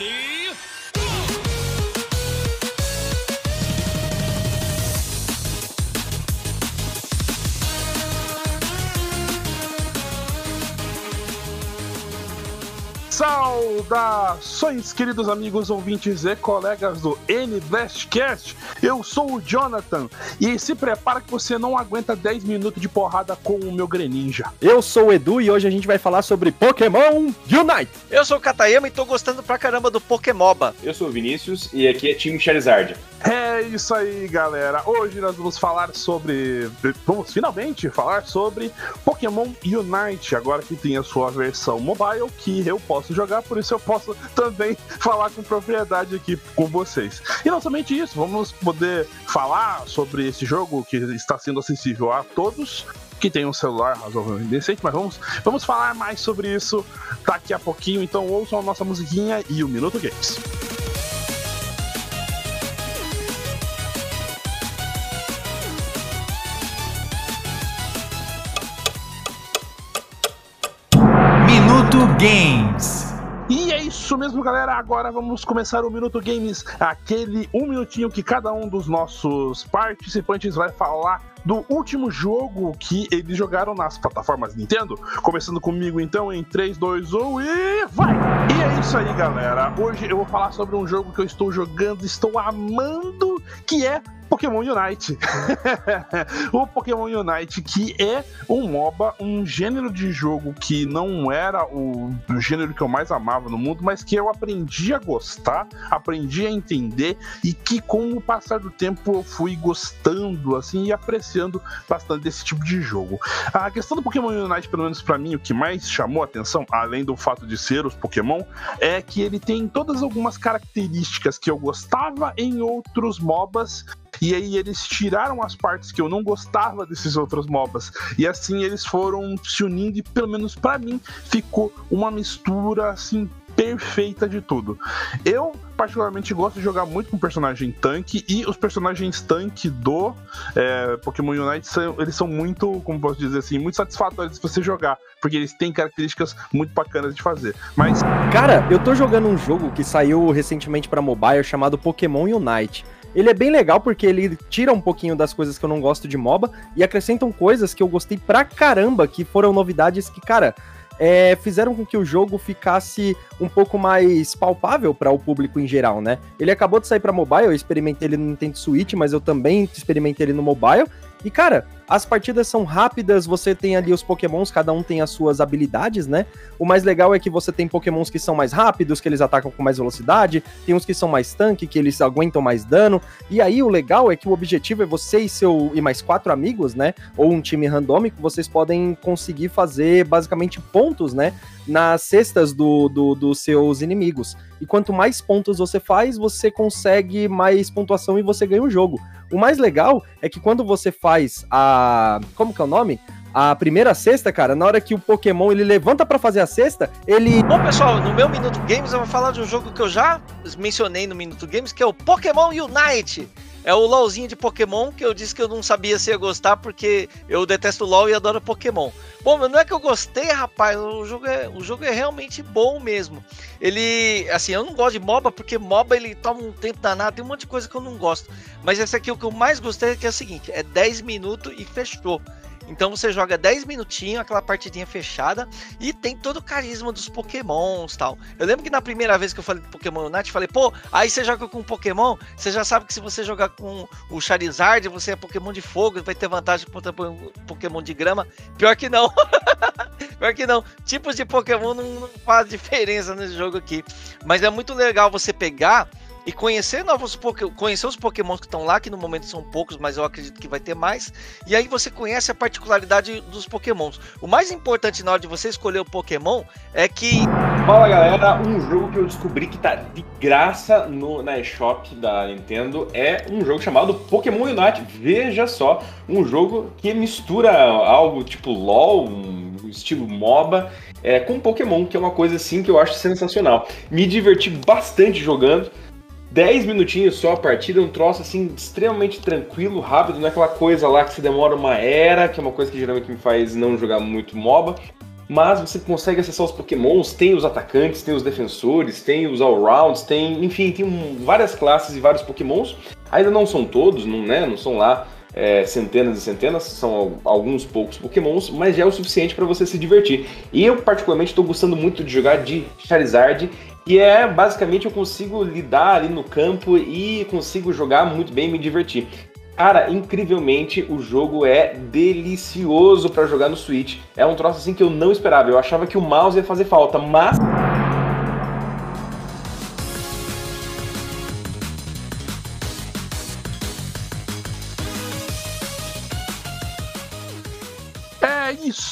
Ready? Saudações, queridos amigos ouvintes e colegas do N Blastcast. Eu sou o Jonathan e se prepara que você não aguenta 10 minutos de porrada com o meu Greninja. Eu sou o Edu e hoje a gente vai falar sobre Pokémon Unite. Eu sou o Katayama e tô gostando pra caramba do Pokémoba. Eu sou o Vinícius e aqui é time Charizard. É isso aí, galera. Hoje nós vamos falar sobre. Vamos finalmente falar sobre Pokémon Unite, agora que tem a sua versão mobile que eu posso jogar, por isso eu posso também falar com propriedade aqui com vocês. E não somente isso, vamos poder falar sobre esse jogo que está sendo acessível a todos que tem um celular razoavelmente decente, mas vamos, vamos falar mais sobre isso daqui a pouquinho. Então ouçam a nossa musiquinha e o Minuto Games. Games. E é isso mesmo, galera. Agora vamos começar o Minuto Games, aquele um minutinho que cada um dos nossos participantes vai falar do último jogo que eles jogaram nas plataformas Nintendo. Começando comigo então em 3, 2, 1 e vai! E é isso aí, galera. Hoje eu vou falar sobre um jogo que eu estou jogando, estou amando, que é Pokémon Unite. o Pokémon Unite, que é um MOBA, um gênero de jogo que não era o, o, gênero que eu mais amava no mundo, mas que eu aprendi a gostar, aprendi a entender e que com o passar do tempo eu fui gostando assim e apreciando bastante desse tipo de jogo. A questão do Pokémon Unite, pelo menos para mim, o que mais chamou a atenção, além do fato de ser os Pokémon, é que ele tem todas algumas características que eu gostava em outros MOBAs e aí eles tiraram as partes que eu não gostava desses outros MOBAs. E assim eles foram se unindo e pelo menos para mim ficou uma mistura assim perfeita de tudo. Eu particularmente gosto de jogar muito com personagem tanque e os personagens tanque do é, Pokémon Unite são, eles são muito, como posso dizer assim, muito satisfatórios de você jogar, porque eles têm características muito bacanas de fazer. Mas cara, eu tô jogando um jogo que saiu recentemente para mobile chamado Pokémon Unite. Ele é bem legal porque ele tira um pouquinho das coisas que eu não gosto de MOBA e acrescentam coisas que eu gostei pra caramba, que foram novidades que, cara, é, fizeram com que o jogo ficasse um pouco mais palpável para o público em geral, né? Ele acabou de sair para mobile, eu experimentei ele no Nintendo Switch, mas eu também experimentei ele no mobile. E cara, as partidas são rápidas, você tem ali os pokémons, cada um tem as suas habilidades, né? O mais legal é que você tem pokémons que são mais rápidos, que eles atacam com mais velocidade, tem uns que são mais tanque, que eles aguentam mais dano. E aí o legal é que o objetivo é você e seu e mais quatro amigos, né? Ou um time randômico, vocês podem conseguir fazer basicamente pontos, né? nas cestas do, do, dos seus inimigos. E quanto mais pontos você faz, você consegue mais pontuação e você ganha o jogo. O mais legal é que quando você faz a. Como que é o nome? a primeira cesta, cara, na hora que o Pokémon ele levanta para fazer a cesta, ele. Bom, pessoal, no meu Minuto Games eu vou falar de um jogo que eu já mencionei no Minuto Games, que é o Pokémon Unite. É o LOLzinho de Pokémon que eu disse que eu não sabia se ia gostar porque eu detesto LOL e adoro Pokémon. Bom, mas não é que eu gostei, rapaz. O jogo é, o jogo é realmente bom mesmo. Ele, assim, eu não gosto de MOBA porque MOBA ele toma um tempo danado, tem um monte de coisa que eu não gosto. Mas esse aqui o que eu mais gostei é que é o seguinte, é 10 minutos e fechou. Então você joga 10 minutinhos, aquela partidinha fechada, e tem todo o carisma dos pokémons tal. Eu lembro que na primeira vez que eu falei de Pokémon Unite, falei, pô, aí você joga com Pokémon, você já sabe que se você jogar com o Charizard, você é Pokémon de fogo, vai ter vantagem contra Pokémon de grama. Pior que não. Pior que não. Tipos de Pokémon não, não faz diferença nesse jogo aqui. Mas é muito legal você pegar e conhecer novos conhecer os pokémons que estão lá, que no momento são poucos, mas eu acredito que vai ter mais. E aí você conhece a particularidade dos pokémons. O mais importante na hora de você escolher o pokémon é que. Fala galera, um jogo que eu descobri que tá de graça no, na eShop da Nintendo é um jogo chamado Pokémon Unite. Veja só, um jogo que mistura algo tipo LOL, um estilo MOBA, é, com Pokémon, que é uma coisa assim que eu acho sensacional. Me diverti bastante jogando. 10 minutinhos só a partida, um troço assim extremamente tranquilo, rápido, não é aquela coisa lá que se demora uma era, que é uma coisa que geralmente me faz não jogar muito MOBA. mas você consegue acessar os pokémons, tem os atacantes, tem os defensores, tem os all-rounds, tem, enfim, tem várias classes e vários pokémons. Ainda não são todos, não, né, não são lá é, centenas e centenas, são alguns poucos pokémons, mas já é o suficiente para você se divertir. E eu particularmente estou gostando muito de jogar de Charizard, e é basicamente eu consigo lidar ali no campo e consigo jogar muito bem e me divertir. Cara, incrivelmente o jogo é delicioso para jogar no Switch. É um troço assim que eu não esperava. Eu achava que o mouse ia fazer falta, mas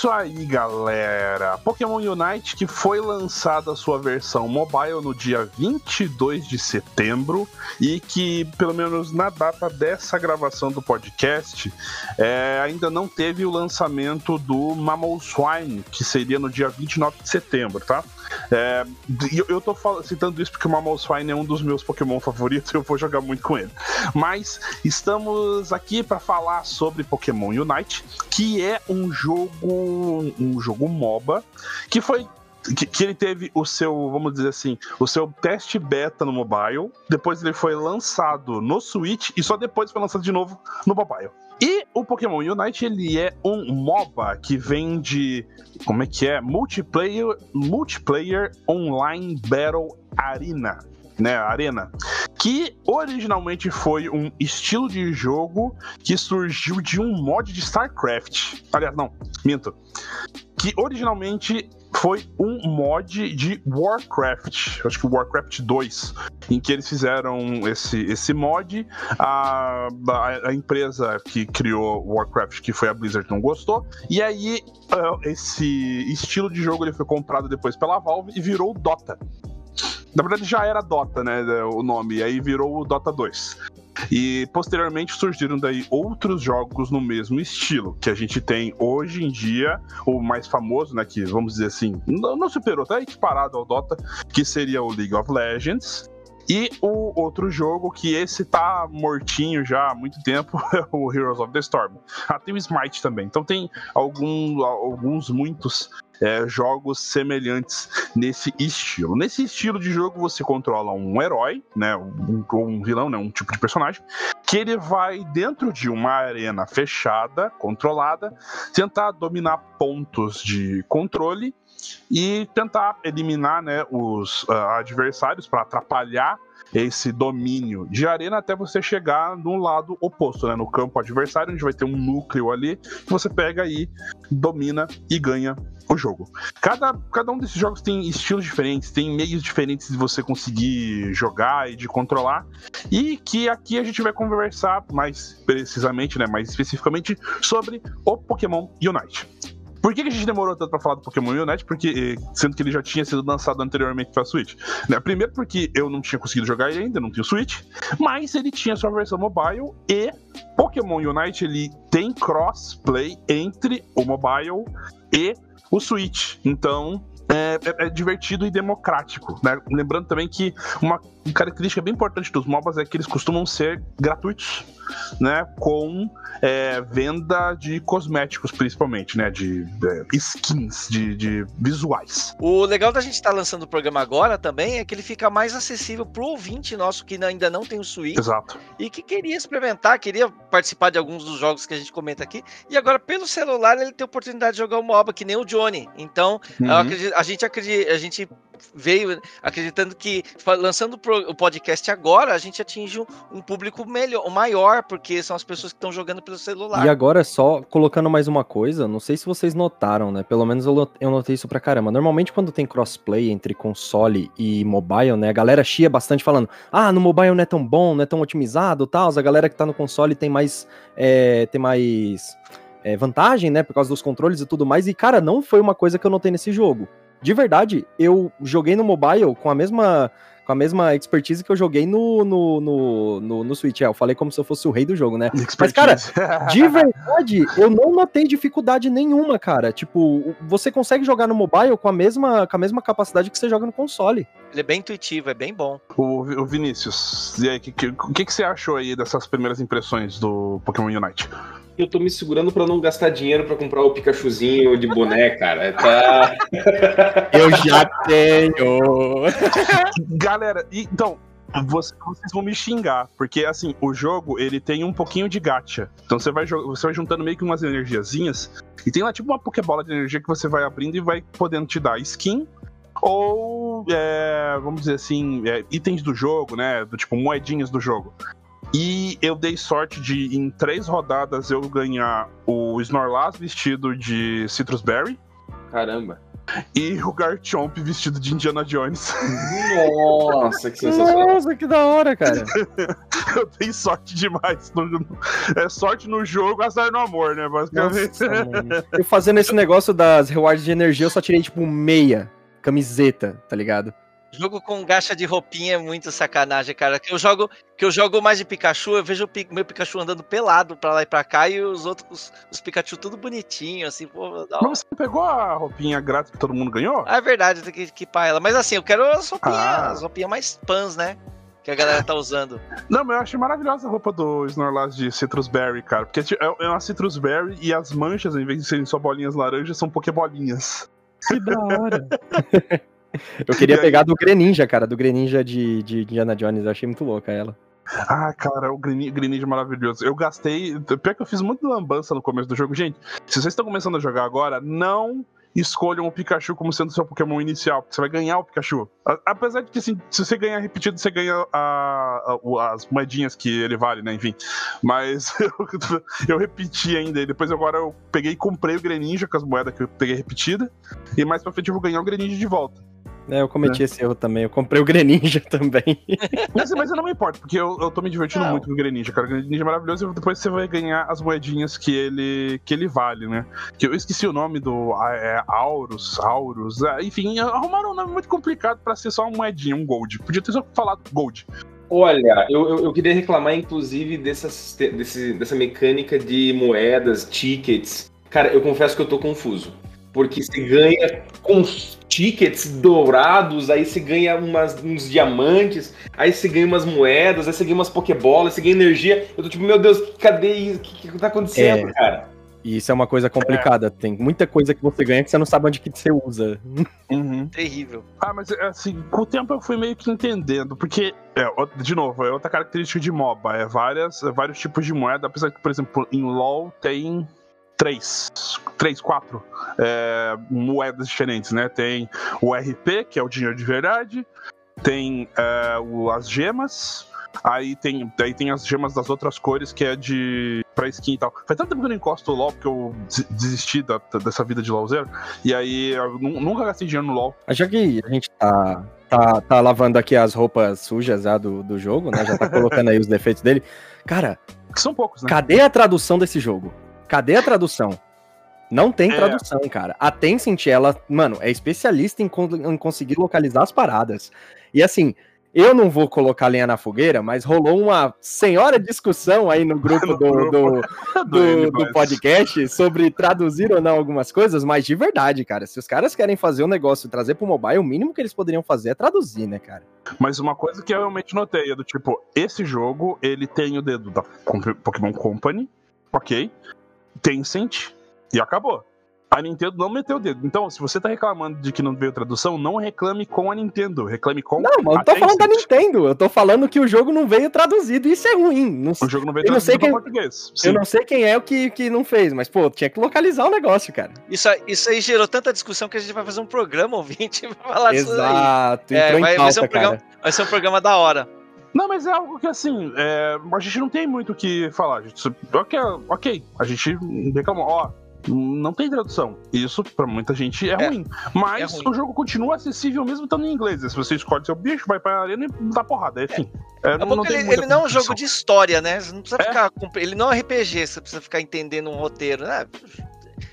isso aí, galera. Pokémon Unite que foi lançada a sua versão mobile no dia 22 de setembro e que, pelo menos na data dessa gravação do podcast, é, ainda não teve o lançamento do Mamoswine, que seria no dia 29 de setembro, tá? É, eu, eu tô citando isso porque o Mamoswine é um dos meus Pokémon favoritos e eu vou jogar muito com ele. Mas estamos aqui para falar sobre Pokémon Unite, que é um jogo, um jogo MOBA que foi que, que, ele teve o seu, vamos dizer assim, o seu teste beta no mobile, depois ele foi lançado no Switch e só depois foi lançado de novo no mobile. E o Pokémon Unite ele é um MOBA que vem de como é que é multiplayer multiplayer online battle arena, né, arena, que originalmente foi um estilo de jogo que surgiu de um mod de StarCraft. Aliás, não, minto. Que originalmente foi um mod de Warcraft, acho que Warcraft 2, em que eles fizeram esse, esse mod. A, a, a empresa que criou Warcraft, que foi a Blizzard, não gostou, e aí uh, esse estilo de jogo ele foi comprado depois pela Valve e virou Dota. Na verdade já era Dota, né, o nome, e aí virou o Dota 2. E posteriormente surgiram daí outros jogos no mesmo estilo, que a gente tem hoje em dia, o mais famoso, né, que vamos dizer assim, não, não superou, tá equiparado ao Dota, que seria o League of Legends. E o outro jogo, que esse tá mortinho já há muito tempo, é o Heroes of the Storm. Ah, tem o Smite também. Então tem algum, alguns, muitos é, jogos semelhantes nesse estilo. Nesse estilo de jogo você controla um herói, né, um, um vilão, né, um tipo de personagem, que ele vai dentro de uma arena fechada, controlada, tentar dominar pontos de controle e tentar eliminar né, os uh, adversários para atrapalhar esse domínio de arena até você chegar no lado oposto, né, no campo adversário, onde vai ter um núcleo ali que você pega aí, domina e ganha o jogo. Cada, cada um desses jogos tem estilos diferentes, tem meios diferentes de você conseguir jogar e de controlar, e que aqui a gente vai conversar mais precisamente, né, mais especificamente sobre o Pokémon Unite. Por que, a gente demorou tanto pra falar do Pokémon Unite? Porque, eh, sendo que ele já tinha sido lançado anteriormente pra Switch. Né? Primeiro porque eu não tinha conseguido jogar ele ainda, não tinha Switch, mas ele tinha sua versão mobile e Pokémon Unite ele tem crossplay entre o mobile e o Switch. Então, é, é, é, divertido e democrático, né? Lembrando também que uma característica bem importante dos MOBAs é que eles costumam ser gratuitos né, com é, venda de cosméticos, principalmente, né, de, de skins, de, de, visuais. O legal da gente estar tá lançando o programa agora também é que ele fica mais acessível para o ouvinte nosso que ainda não tem o Switch Exato. e que queria experimentar, queria participar de alguns dos jogos que a gente comenta aqui, e agora pelo celular ele tem a oportunidade de jogar o MOBA, que nem o Johnny. Então, uhum. acredito, a gente acredita, a gente veio acreditando que lançando o podcast agora, a gente atinge um público melhor, maior, porque são as pessoas que estão jogando pelo celular. E agora, só colocando mais uma coisa, não sei se vocês notaram, né? Pelo menos eu, eu notei isso pra caramba. Normalmente, quando tem crossplay entre console e mobile, né? A galera chia bastante falando: ah, no mobile não é tão bom, não é tão otimizado tal. A galera que tá no console tem mais. É, tem mais. É, vantagem, né? Por causa dos controles e tudo mais. E, cara, não foi uma coisa que eu notei nesse jogo de verdade, eu joguei no mobile com a mesma com a mesma expertise que eu joguei no, no, no, no, no Switch. É, eu falei como se eu fosse o rei do jogo, né? Expertise. Mas, cara, de verdade, eu não notei dificuldade nenhuma, cara. Tipo, você consegue jogar no mobile com a mesma, com a mesma capacidade que você joga no console. Ele é bem intuitivo, é bem bom. O, o Vinícius, e aí, o que, que, que, que você achou aí dessas primeiras impressões do Pokémon Unite? Eu tô me segurando pra não gastar dinheiro pra comprar o Pikachuzinho de boné, cara. Tá... Eu já tenho. Galera, então, você- vocês vão me xingar, porque assim, o jogo ele tem um pouquinho de gacha. Então você vai, você vai juntando meio que umas energiazinhas, e tem lá tipo uma Pokébola de energia que você vai abrindo e vai podendo te dar skin. Ou, é, vamos dizer assim, é, itens do jogo, né? Do tipo, moedinhas do jogo. E eu dei sorte de, em três rodadas, eu ganhar o Snorlax vestido de Citrus Berry Caramba. e o Garchomp vestido de Indiana Jones. Nossa, que sensacional. Nossa, que da hora, cara. Eu dei sorte demais. no- é sorte no jogo, azar no amor, né? Basicamente. Nossa. Eu fazendo esse negócio das rewards de energia, eu só tirei, tipo, meia camiseta, tá ligado? Jogo com gacha de roupinha é muito sacanagem, cara. Que eu jogo, que eu jogo mais de Pikachu, eu vejo o meu Pikachu andando pelado pra lá e pra cá e os outros, os, os Pikachu tudo bonitinho, assim, pô. Mas você pegou a roupinha grátis que todo mundo ganhou? Ah, é verdade, tem que equipar ela. Mas assim, eu quero as roupinhas, Ah. as roupinhas mais pans, né? Que a galera tá usando. Não, mas eu achei maravilhosa a roupa do Snorlax de Citrus Berry, cara. Porque tipo, é é uma Citrus Berry e as manchas, em vez de serem só bolinhas laranjas, são Pokébolinhas. Que da hora. Eu queria pegar do Greninja, cara, do Greninja de, de Indiana Jones. Eu achei muito louca ela. Ah, cara, o Greninja, maravilhoso. Eu gastei. Pior que eu fiz muito lambança no começo do jogo. Gente, se vocês estão começando a jogar agora, não escolham o Pikachu como sendo seu Pokémon inicial, porque você vai ganhar o Pikachu. Apesar de que, assim, se você ganhar repetido, você ganha a- a- as moedinhas que ele vale, né? Enfim. Mas eu, eu repeti ainda. E depois agora eu peguei e comprei o Greninja com as moedas que eu peguei repetida. E mais pra frente eu vou ganhar o Greninja de volta. É, eu cometi esse erro também. Eu comprei o Greninja também. Mas, mas eu não me importo, porque eu, eu tô me divertindo Não. muito com o Greninja, cara. O Greninja é maravilhoso e depois você vai ganhar as moedinhas que ele, que ele vale, né? Que eu esqueci o nome do. É Aurus, Aurus. ah, enfim, arrumaram um nome muito complicado pra ser só uma moedinha, um Gold. Podia ter só falado Gold. Olha, eu, eu, eu queria reclamar, inclusive, dessa, desse, dessa mecânica de moedas, tickets. Cara, eu confesso que eu tô confuso. Porque você ganha com os tickets dourados, aí você ganha umas, uns diamantes, aí você ganha umas moedas, aí você ganha umas pokebolas, você ganha energia. Eu tô tipo, meu Deus, cadê isso? O que, que tá acontecendo, É. cara? E isso é uma coisa complicada. Tem muita coisa que você ganha que você não sabe onde que você usa. Terrível. Ah, mas assim, com o tempo eu fui meio que entendendo, porque, é, de novo, é outra característica de MOBA, é, várias, é vários tipos de moeda, apesar que, por exemplo, em LoL tem três, três, quatro é, moedas diferentes, né? Tem o RP, que é o dinheiro de verdade, tem é, o- as gemas, aí tem, aí tem as gemas das outras cores, que é de pra skin e tal. Faz tanto tempo que eu não encosto o LoL, porque eu des- desisti da- dessa vida de LoLzero, e aí eu nu- nunca gastei dinheiro no LoL. Já que a gente tá, tá, tá lavando aqui as roupas sujas já do, do jogo, né? Já tá colocando aí os defeitos dele. Cara, Que são poucos, né? cadê a tradução desse jogo? Cadê a tradução? Não tem É. tradução, cara. A Tencent, ela, mano, é especialista em, em conseguir localizar as paradas. E assim, eu não vou colocar lenha na fogueira, mas rolou uma senhora discussão aí no grupo do, do, do, do podcast sobre traduzir ou não algumas coisas, mas de verdade, cara, se os caras querem fazer um negócio e trazer pro mobile, o mínimo que eles poderiam fazer é traduzir, né, cara? Mas uma coisa que eu realmente notei é do tipo, esse jogo, ele tem o dedo da Pokémon Company, ok, Tencent, e acabou. A Nintendo não meteu o dedo. Então, se você tá reclamando de que não veio tradução, não reclame com a Nintendo, reclame com Não, mas eu tô falando da. Nintendo, eu tô falando que o jogo não veio traduzido e isso é ruim. Não, O jogo não veio Eu não sei traduzido quem- pra português. Sim. eu não sei quem é o que, que não fez, mas, pô, tinha que localizar o negócio, cara. Isso, aí- isso aí gerou tanta discussão que a gente vai fazer um programa ouvinte pra falar disso aí. Exato, É, vai- vai ser um. Vai ser um programa da hora. Não, mas é algo que assim, é, a gente não tem muito o que falar. A gente, ok, ok, a gente reclamou, ó, não tem tradução. Isso, pra muita gente, é, É, ruim. Mas é ruim. o jogo continua acessível mesmo estando em inglês. Se você escolhe seu bicho, vai pra arena e dá porrada. Enfim. É, É bom que ele, ele não é um jogo de história, né? Você não precisa É. ficar. Ele não é RPG, você precisa ficar entendendo um roteiro, né?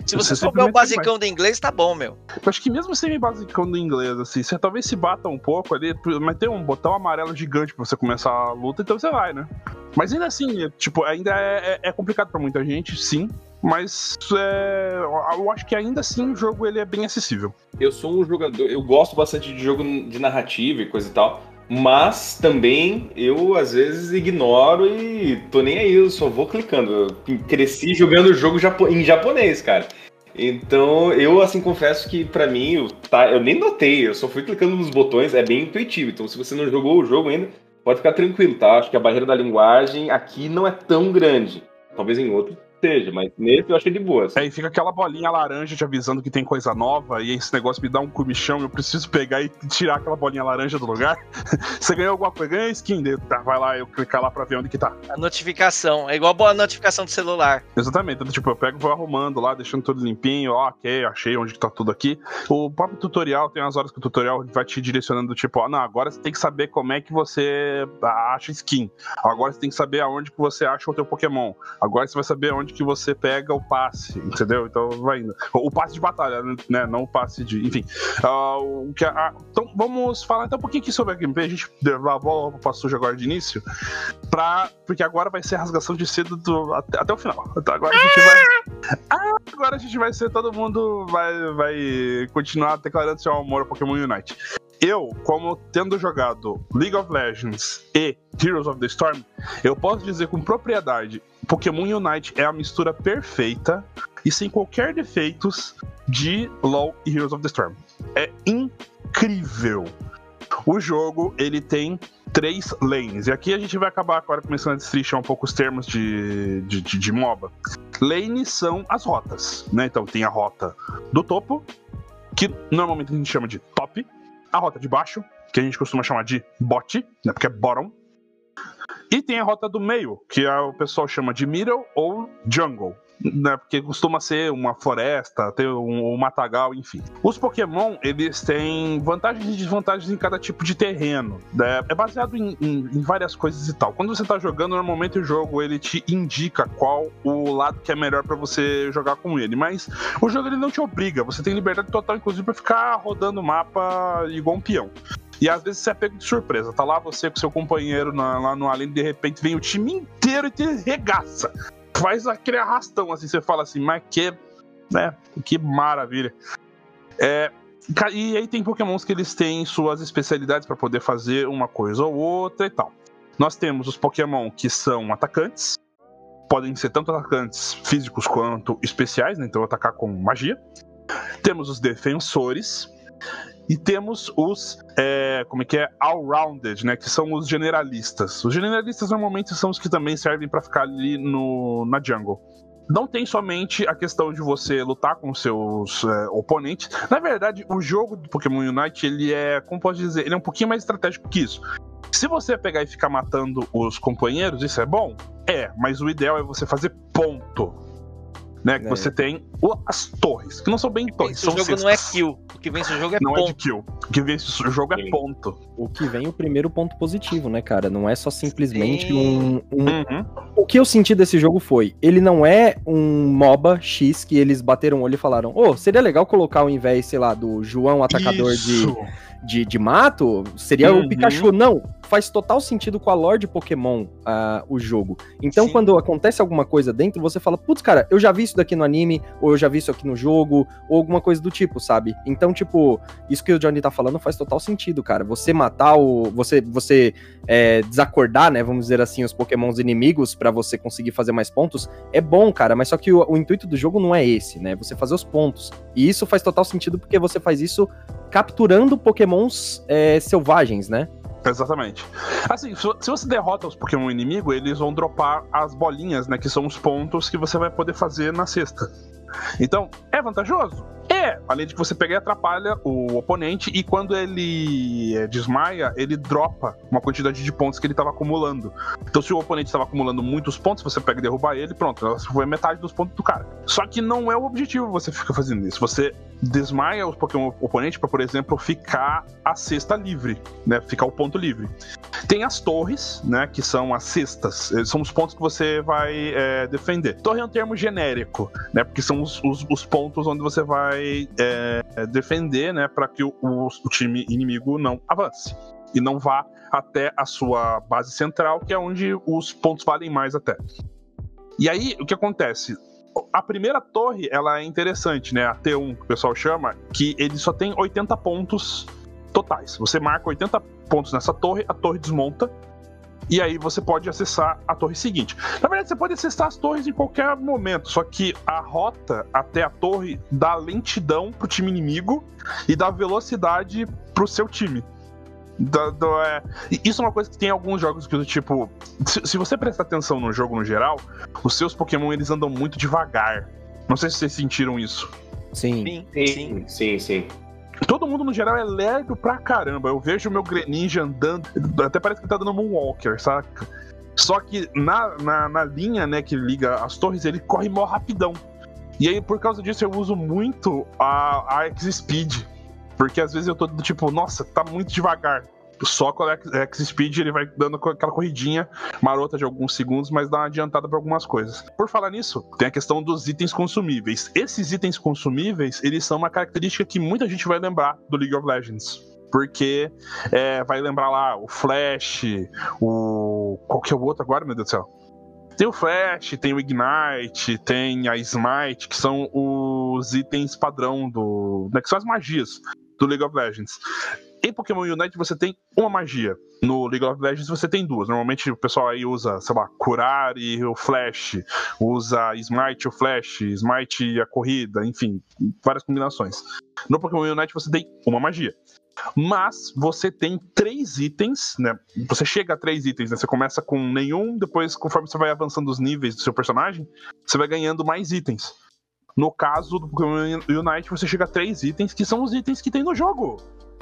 Se você Você souber o basicão do inglês, tá bom, meu. Eu acho que mesmo sem basicão do inglês, assim, você talvez se bata um pouco ali, mas tem um botão amarelo gigante pra você começar a luta, então você vai, né? Mas ainda assim, é, tipo, ainda é, é- é complicado pra muita gente, sim. Mas é, eu acho que ainda assim o jogo ele é bem acessível. Eu sou um jogador, eu gosto bastante de jogo de narrativa e coisa e tal, Mas também eu às vezes ignoro e tô nem aí, eu só vou clicando. Eu cresci jogando o jogo em japonês, cara. Então eu assim confesso que para mim eu, tá, eu nem notei, eu só fui clicando nos botões, é bem intuitivo. Então se você não jogou o jogo ainda, pode ficar tranquilo, tá? Acho que a barreira da linguagem aqui não é tão grande. Talvez em outro seja, mas nesse eu achei de boa. Assim. Aí fica aquela bolinha laranja te avisando que tem coisa nova, e esse negócio me dá um comichão, eu preciso pegar e tirar aquela bolinha laranja do lugar. Você ganhou alguma coisa, ganhou skin, daí, tá, vai lá, eu clicar lá pra ver onde que tá. A notificação, é igual a notificação do celular. Exatamente, então, tipo, eu pego e vou arrumando lá, deixando tudo limpinho, ó, ok, achei onde que tá tudo aqui. O próprio tutorial, tem umas horas que o tutorial vai te direcionando, tipo, ó, não, agora você tem que saber como é que você acha skin. Agora você tem que saber aonde que você acha o teu Pokémon. Agora você vai saber onde que você pega o passe, entendeu? Então vai indo. O passe de batalha, né? Não o passe de. Enfim. Uh, o que a, então vamos falar então um pouquinho aqui sobre a gameplay. A gente lavou o suja agora de início. Pra, porque agora vai ser a rasgação de cedo do, até, até o final. Então agora a gente vai. Ah, agora a gente vai ser. Todo mundo vai, vai continuar declarando seu amor ao Pokémon Unite. Eu, como tendo jogado League of Legends e Heroes of the Storm, eu posso dizer com propriedade: Pokémon Unite é a mistura perfeita e sem qualquer defeitos de LoL e Heroes of the Storm. É incrível. O jogo ele tem três lanes. E aqui a gente vai acabar agora começando a destrinchar um pouco os termos de, de, de, de MOBA. Lanes são as rotas, né? Então tem a rota do topo, que normalmente a gente chama de top a rota de baixo, que a gente costuma chamar de bot, né, porque é bottom. E tem a rota do meio, que é, o pessoal chama de middle ou jungle né, porque costuma ser uma floresta, ter um, um, matagal, enfim. Os Pokémon, eles têm vantagens e desvantagens em cada tipo de terreno. Né? É baseado em, em, em, várias coisas e tal. Quando você tá jogando, normalmente o jogo ele te indica qual o lado que é melhor para você jogar com ele. Mas o jogo ele não te obriga. Você tem liberdade total, inclusive, para ficar rodando o mapa igual um peão. E às vezes você é pego de surpresa. Tá lá você com seu companheiro na, lá no além, de repente vem o time inteiro e te regaça faz aquele arrastão, assim, você fala assim, mas que, né, que maravilha. É, e aí tem pokémons que eles têm suas especialidades para poder fazer uma coisa ou outra e tal. Nós temos os pokémon que são atacantes, podem ser tanto atacantes físicos quanto especiais, né, então atacar com magia. Temos os defensores, e temos os, é, como é que é, all-rounded, né, que são os generalistas. Os generalistas normalmente são os que também servem para ficar ali no, na jungle. Não tem somente a questão de você lutar com seus é, oponentes. Na verdade, o jogo do Pokémon Unite, ele é, como posso dizer, ele é um pouquinho mais estratégico que isso. Se você pegar e ficar matando os companheiros, isso é bom? É, mas o ideal é você fazer ponto né? Que é. você tem as torres, que não são bem torres. São o jogo cestas. não é kill. O que vence o jogo é não ponto. Não é de kill. O que vence o jogo é ponto. O que vem o primeiro ponto positivo, né, cara? Não é só simplesmente um. um... Uhum. O que eu senti desse jogo foi: ele não é um MOBA X que eles bateram o olho e falaram: ô, oh, seria legal colocar ao invés, sei lá, do João atacador de de, de mato, seria uhum. o Pikachu. Não, faz total sentido com a lore de Pokémon uh, o jogo. Então, Sim. quando acontece alguma coisa dentro, você fala, putz, cara, eu já vi isso daqui no anime, ou eu já vi isso aqui no jogo, ou alguma coisa do tipo, sabe? Então, tipo, isso que o Johnny tá falando faz total sentido, cara. Você matar o. Você, você é, desacordar, né? Vamos dizer assim, os Pokémons inimigos para você conseguir fazer mais pontos, é bom, cara. Mas só que o, o intuito do jogo não é esse, né? Você fazer os pontos. E isso faz total sentido porque você faz isso capturando pokémons é, selvagens, né? Exatamente. Assim, se você derrota os Pokémon inimigo, eles vão dropar as bolinhas, né? Que são os pontos que você vai poder fazer na cesta. Então, é vantajoso? É, além de que você pega e atrapalha o oponente e quando ele é, desmaia, ele dropa uma quantidade de pontos que ele estava acumulando. Então, se o oponente estava acumulando muitos pontos, você pega e derrubar ele, pronto, foi metade dos pontos do cara. Só que não é o objetivo você ficar fazendo isso. Você desmaia os Pokémon oponente para, por exemplo, ficar a cesta livre, né? Ficar o ponto livre. Tem as torres, né? Que são as cestas. São os pontos que você vai é, defender. Torre é um termo genérico, né? Porque são os, os, os pontos onde você vai é, defender, né? Para que o, o, o time inimigo não avance e não vá até a sua base central, que é onde os pontos valem mais até. E aí, o que acontece? A primeira torre, ela é interessante, né? A T1, que o pessoal chama, que ele só tem 80 pontos totais. Você marca 80 pontos nessa torre, a torre desmonta. E aí você pode acessar a torre seguinte. Na verdade, você pode acessar as torres em qualquer momento, só que a rota até a torre dá lentidão pro time inimigo e dá velocidade pro seu time. Da- do- é, Isso é uma coisa que tem em alguns jogos que, tipo, se, se você prestar atenção no jogo no geral, os seus Pokémon eles andam muito devagar. Não sei se vocês sentiram isso. Sim. Sim, sim. Sim, sim, sim. Todo mundo no geral é lerdo pra caramba. Eu vejo o meu Greninja andando, até parece que ele tá dando Moonwalker, saca? Só que na, na, na linha, né, que liga as torres, ele corre mó rapidão. E aí, por causa disso, eu uso muito a, a X-Speed. Porque às vezes eu tô tipo, nossa, tá muito devagar. Só com a X-Speed ele vai dando aquela corridinha marota de alguns segundos, mas dá uma adiantada pra algumas coisas. Por falar nisso, tem a questão dos itens consumíveis. Esses itens consumíveis, eles são uma característica que muita gente vai lembrar do League of Legends. Porque é, vai lembrar lá o Flash, o. Qual que é o outro agora, meu Deus do céu? Tem o Flash, tem o Ignite, tem a Smite, que são os itens padrão do. Né, que são as magias do League of Legends. Em Pokémon Unite você tem uma magia. No League of Legends você tem duas. Normalmente o pessoal aí usa, sei lá, curar e o Flash. Usa Smite o Flash, Smite e a corrida, enfim, várias combinações. No Pokémon Unite você tem uma magia. Mas você tem três itens, né? Você chega a três itens, né? Você começa com nenhum, depois, conforme você vai avançando os níveis do seu personagem, você vai ganhando mais itens. No caso do Pokémon Unite, você chega a três itens, que são os itens que tem no jogo.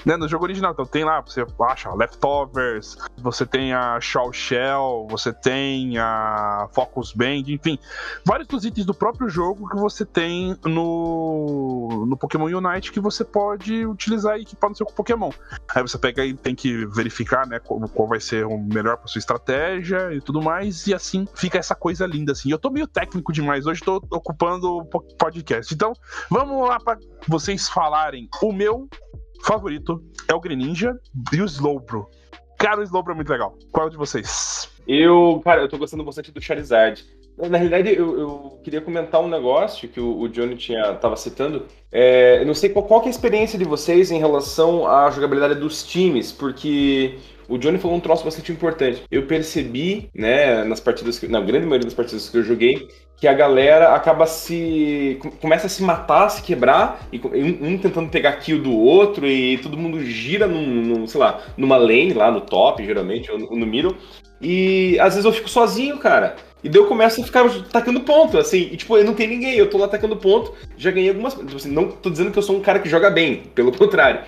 Né, no jogo original, então tem lá, você acha Leftovers, você tem a Shaw Shell, você tem a Focus Band, enfim, vários dos itens do próprio jogo que você tem no, no Pokémon Unite que você pode utilizar e equipar no seu Pokémon. Aí você pega e tem que verificar, né, qual, qual vai ser o melhor para sua estratégia e tudo mais, e assim fica essa coisa linda assim. Eu tô meio técnico demais hoje, tô ocupando o po- podcast. Então, vamos lá para vocês falarem. O meu favorito é o Greninja e o Slowbro. Cara, o Slowbro é muito legal. Qual é o de vocês? Eu, cara, eu tô gostando bastante do Charizard. Na realidade, eu, eu queria comentar um negócio que o, o Johnny tinha, tava citando. É, eu não sei qual, qual é a experiência de vocês em relação à jogabilidade dos times, porque o Johnny falou um troço bastante importante. Eu percebi, né, nas partidas, que, na grande maioria das partidas que eu joguei, que a galera acaba se. com- começa a se matar, a se quebrar, e um, tentando pegar kill do outro, e todo mundo gira num, num, sei lá, numa lane lá no top, geralmente, ou no, middle. E às vezes eu fico sozinho, cara. E daí eu começo a ficar tacando ponto, assim, e tipo, eu não tem ninguém, eu tô lá tacando ponto, já ganhei algumas. Tipo assim, não tô dizendo que eu sou um cara que joga bem, pelo contrário.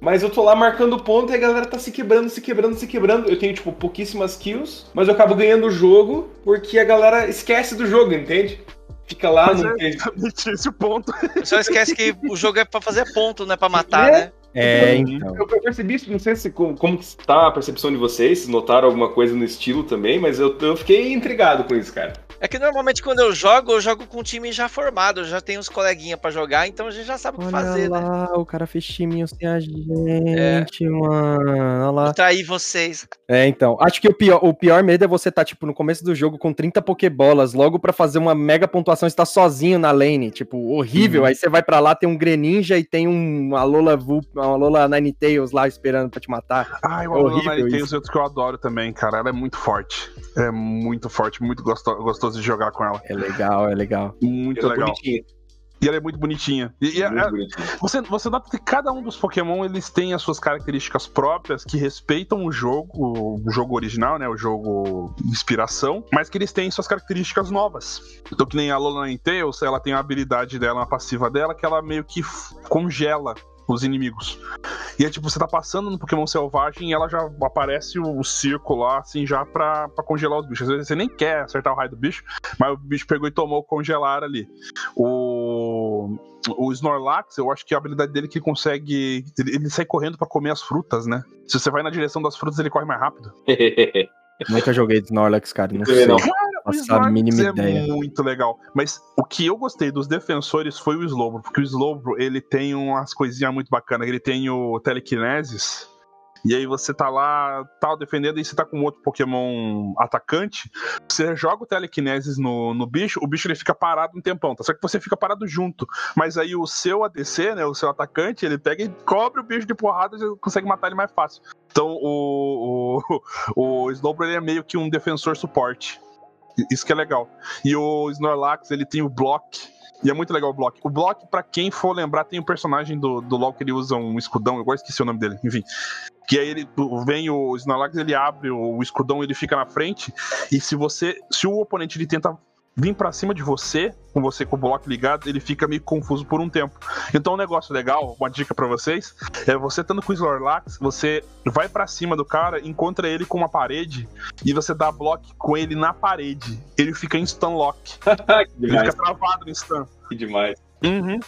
Mas eu tô lá marcando ponto e a galera tá se quebrando, se quebrando, se quebrando. Eu tenho, tipo, pouquíssimas kills, mas eu acabo ganhando o jogo porque a galera esquece do jogo, entende? Fica lá, Mas não é exatamente esse o ponto. Só esquece que o jogo é pra fazer ponto, não é pra matar, É. né? É, Eu- então. Eu, eu percebi isso, não sei se, como, como que tá a percepção de vocês, se notaram alguma coisa no estilo também, mas eu, eu fiquei intrigado com isso, cara. É que normalmente quando eu jogo, eu jogo com um time já formado, eu já tenho uns coleguinhas pra jogar, então a gente já sabe o que Olha fazer, né? lá, o cara fez timinho sem a gente, mano. Olha lá. Vou trair vocês. É, então. Acho que o pior, o pior medo é você estar, tipo, no começo do jogo com 30 Pokébolas, logo pra fazer uma mega pontuação e estar sozinho na lane. Tipo, horrível. Aí você vai pra lá, tem um Greninja e tem um uma Lola Vu, uma Lola Ninetales lá esperando pra te matar. Ai, o É tem isso. os outros que eu adoro também, cara. Ela é muito forte. É muito forte, muito gosto- gostoso de jogar com ela. É legal, é legal. Muito é legal. bonitinha, E ela é muito bonitinha. E, e muito é- bonitinha. você, você nota que cada um dos Pokémon eles têm as suas características próprias que respeitam o jogo, o jogo original, né? O jogo inspiração, mas que eles têm suas características novas. Então, que nem a Lola Ninetales, ela tem a habilidade dela, uma passiva dela, que ela meio que congela os inimigos. E é tipo, você tá passando no Pokémon Selvagem e ela já aparece o, o círculo lá, assim, já pra, pra congelar os bichos. Às vezes você nem quer acertar o raio do bicho, mas o bicho pegou e tomou o congelar ali. O, o Snorlax, eu acho que a habilidade dele é que ele consegue. Ele, ele sai correndo pra comer as frutas, né? Se você vai na direção das frutas, ele corre mais rápido. Nunca joguei de Snorlax, cara. Não sei. não. O mínima é ideia. muito legal. Mas o que eu gostei dos defensores foi o Slowbro, porque o Slowbro ele tem umas coisinhas muito bacanas. Ele tem o Telekinesis, e aí você tá lá, tal, defendendo, e você tá com outro Pokémon atacante, você joga o Telekinesis no, no bicho, o bicho ele fica parado um tempão, tá? Só que você fica parado junto. Mas aí o seu ADC, né, o seu atacante, ele pega e cobre o bicho de porrada e consegue matar ele mais fácil. Então o, o, o Slowbro ele é meio que um defensor suporte. Isso que é legal. E o Snorlax, ele tem o block, e é muito legal o Block. O Block, para quem for lembrar, tem um personagem do, do LoL que ele usa um escudão, eu agora esqueci o nome dele, enfim. Que aí ele vem o Snorlax, ele abre o escudão, ele fica na frente, e se você. Se o oponente ele tenta vir para cima de você, com você com o bloco ligado, ele fica meio confuso por um tempo. Então, um negócio legal, uma dica para vocês, é você estando com o Snorlax, você vai para cima do cara, encontra ele com uma parede e você dá bloco com ele na parede. Ele fica em stun lock. ele fica travado em stun. Que demais. Uhum.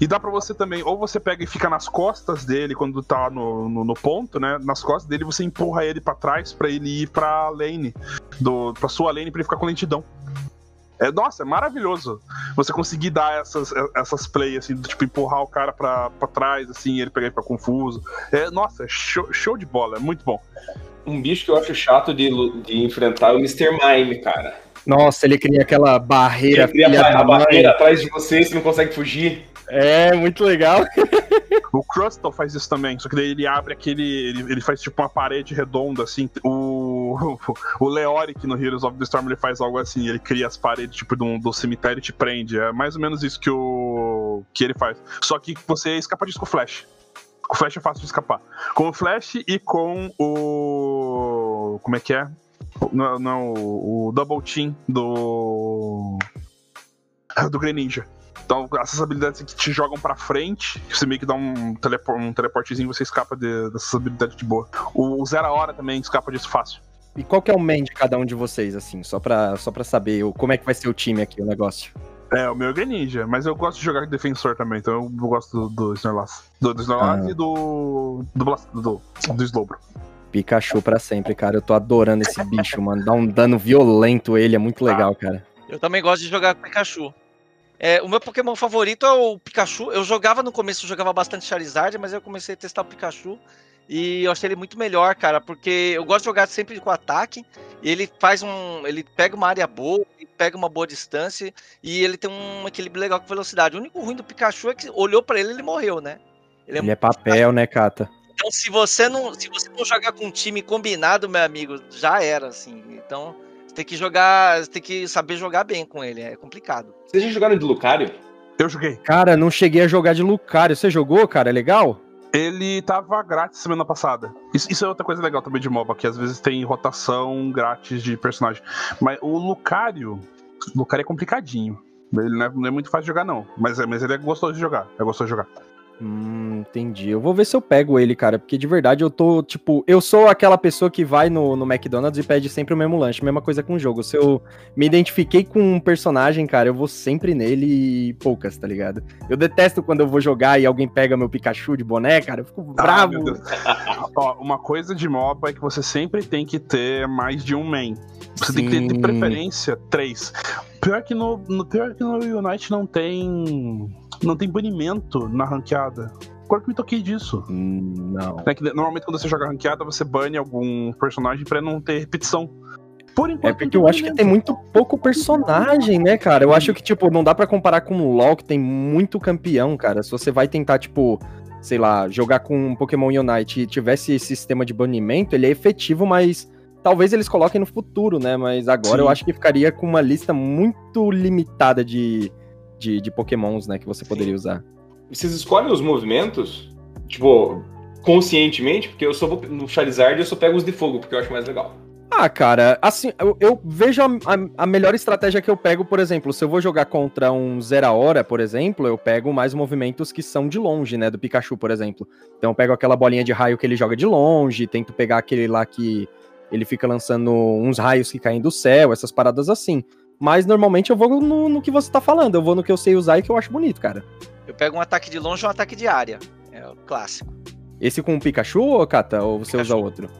E dá para você também, ou você pega e fica nas costas dele quando tá no, no, no ponto, né? Nas costas dele você empurra ele para trás para ele ir pra lane, do, pra sua lane pra ele ficar com lentidão. É, nossa, é maravilhoso você conseguir dar essas, essas plays, assim, tipo, empurrar o cara pra, pra trás, assim, ele pegar e ficar confuso. É, nossa, é show, show de bola, é muito bom. Um bicho que eu acho chato de, de enfrentar é o Mr. Mime, cara. Nossa, ele cria aquela barreira. Ele cria a, a barreira atrás de você, você não consegue fugir. É, muito legal. o Crustle faz isso também, só que daí ele abre aquele. Ele, ele faz tipo uma parede redonda, assim. O, o Leoric no Heroes of the Storm ele faz algo assim, ele cria as paredes tipo do, do cemitério e te prende. É mais ou menos isso que o. que ele faz. Só que você escapa disso com o Flash. Com o Flash é fácil de escapar. Com o Flash e com o. Como é que é? Não, não o, o Double Team do. Do Greninja. Então, essas habilidades que te jogam pra frente, você meio que dá um, telepor um teleportezinho você escapa de, dessas habilidades de boa. O Zero Hora também escapa disso fácil. E qual que é o main de cada um de vocês, assim? Só pra, só pra saber como é que vai ser o time aqui, o negócio. É, o meu é Greninja, mas eu gosto de jogar defensor também, então eu gosto do, do Snorlax. Do, do Snorlax ah. e do do, do, do, do Slowbro. Pikachu pra sempre, cara. Eu tô adorando esse bicho, mano. Dá um dano violento ele, é muito legal, cara. Eu também gosto de jogar com Pikachu. É, o meu Pokémon favorito é o Pikachu. Eu jogava no começo, eu jogava bastante Charizard, mas eu comecei a testar o Pikachu. E eu achei ele muito melhor, cara, porque eu gosto de jogar sempre com ataque. E ele faz um. Ele pega uma área boa, ele pega uma boa distância e ele tem um equilíbrio legal com velocidade. O único ruim do Pikachu é que olhou para ele ele morreu, né? Ele é, ele é papel, né, Cata? Então, se você não, se você não jogar com um time combinado, meu amigo, já era, assim. Então, tem que jogar, tem que saber jogar bem com ele, é complicado. Vocês já jogaram de Lucario? Eu joguei. Cara, não cheguei a jogar de Lucario. Você jogou, cara? É legal? Ele tava grátis semana passada. Isso, isso, é outra coisa legal também de MOBA, que às vezes tem rotação grátis de personagem. Mas o Lucario, Lucario é complicadinho. Ele não é, não é muito fácil de jogar, não. Mas, é, mas ele é gostoso de jogar. É gostoso de jogar. Hum, entendi. Eu vou ver se eu pego ele, cara, porque de verdade eu tô, tipo, eu sou aquela pessoa que vai no, no McDonald's e pede sempre o mesmo lanche, mesma coisa com o jogo. Se eu me identifiquei com um personagem, cara, eu vou sempre nele e poucas, tá ligado? Eu detesto quando eu vou jogar e alguém pega meu Pikachu de boné, cara, eu fico ah, bravo. Ó, uma coisa de MOBA é que você sempre tem que ter mais de um main. Você Sim. tem que ter de preferência três. Pior que no, no, pior que no Unite não tem não tem banimento na ranqueada. Agora que me toquei disso. Hum, não. É que, normalmente quando você joga ranqueada, você bane algum personagem pra não ter repetição. Por enquanto, é porque eu acho que tem muito pouco personagem, né, cara? Eu acho que, tipo, não dá para comparar com o LoL, que tem muito campeão, cara. Se você vai tentar, tipo, sei lá, jogar com um Pokémon Unite e tivesse esse sistema de banimento, ele é efetivo, mas talvez eles coloquem no futuro, né? Mas agora Sim. eu acho que ficaria com uma lista muito limitada de, de, de pokémons, né, que você poderia usar. Vocês escolhem os movimentos, tipo, conscientemente, porque eu só vou no Charizard eu só pego os de fogo, porque eu acho mais legal. Ah, cara, assim, eu, eu vejo a, a, a, melhor estratégia que eu pego, por exemplo, se eu vou jogar contra um Zera Hora, por exemplo, eu pego mais movimentos que são de longe, né, do Pikachu, por exemplo. Então eu pego aquela bolinha de raio que ele joga de longe, tento pegar aquele lá que ele fica lançando uns raios que caem do céu, essas paradas assim. Mas normalmente eu vou no, no, que você tá falando, eu vou no que eu sei usar e que eu acho bonito, cara. Eu pego um ataque de longe ou um ataque de área. É o clássico. Esse com o Pikachu, ou Kata? Ou você Pikachu. usa outro?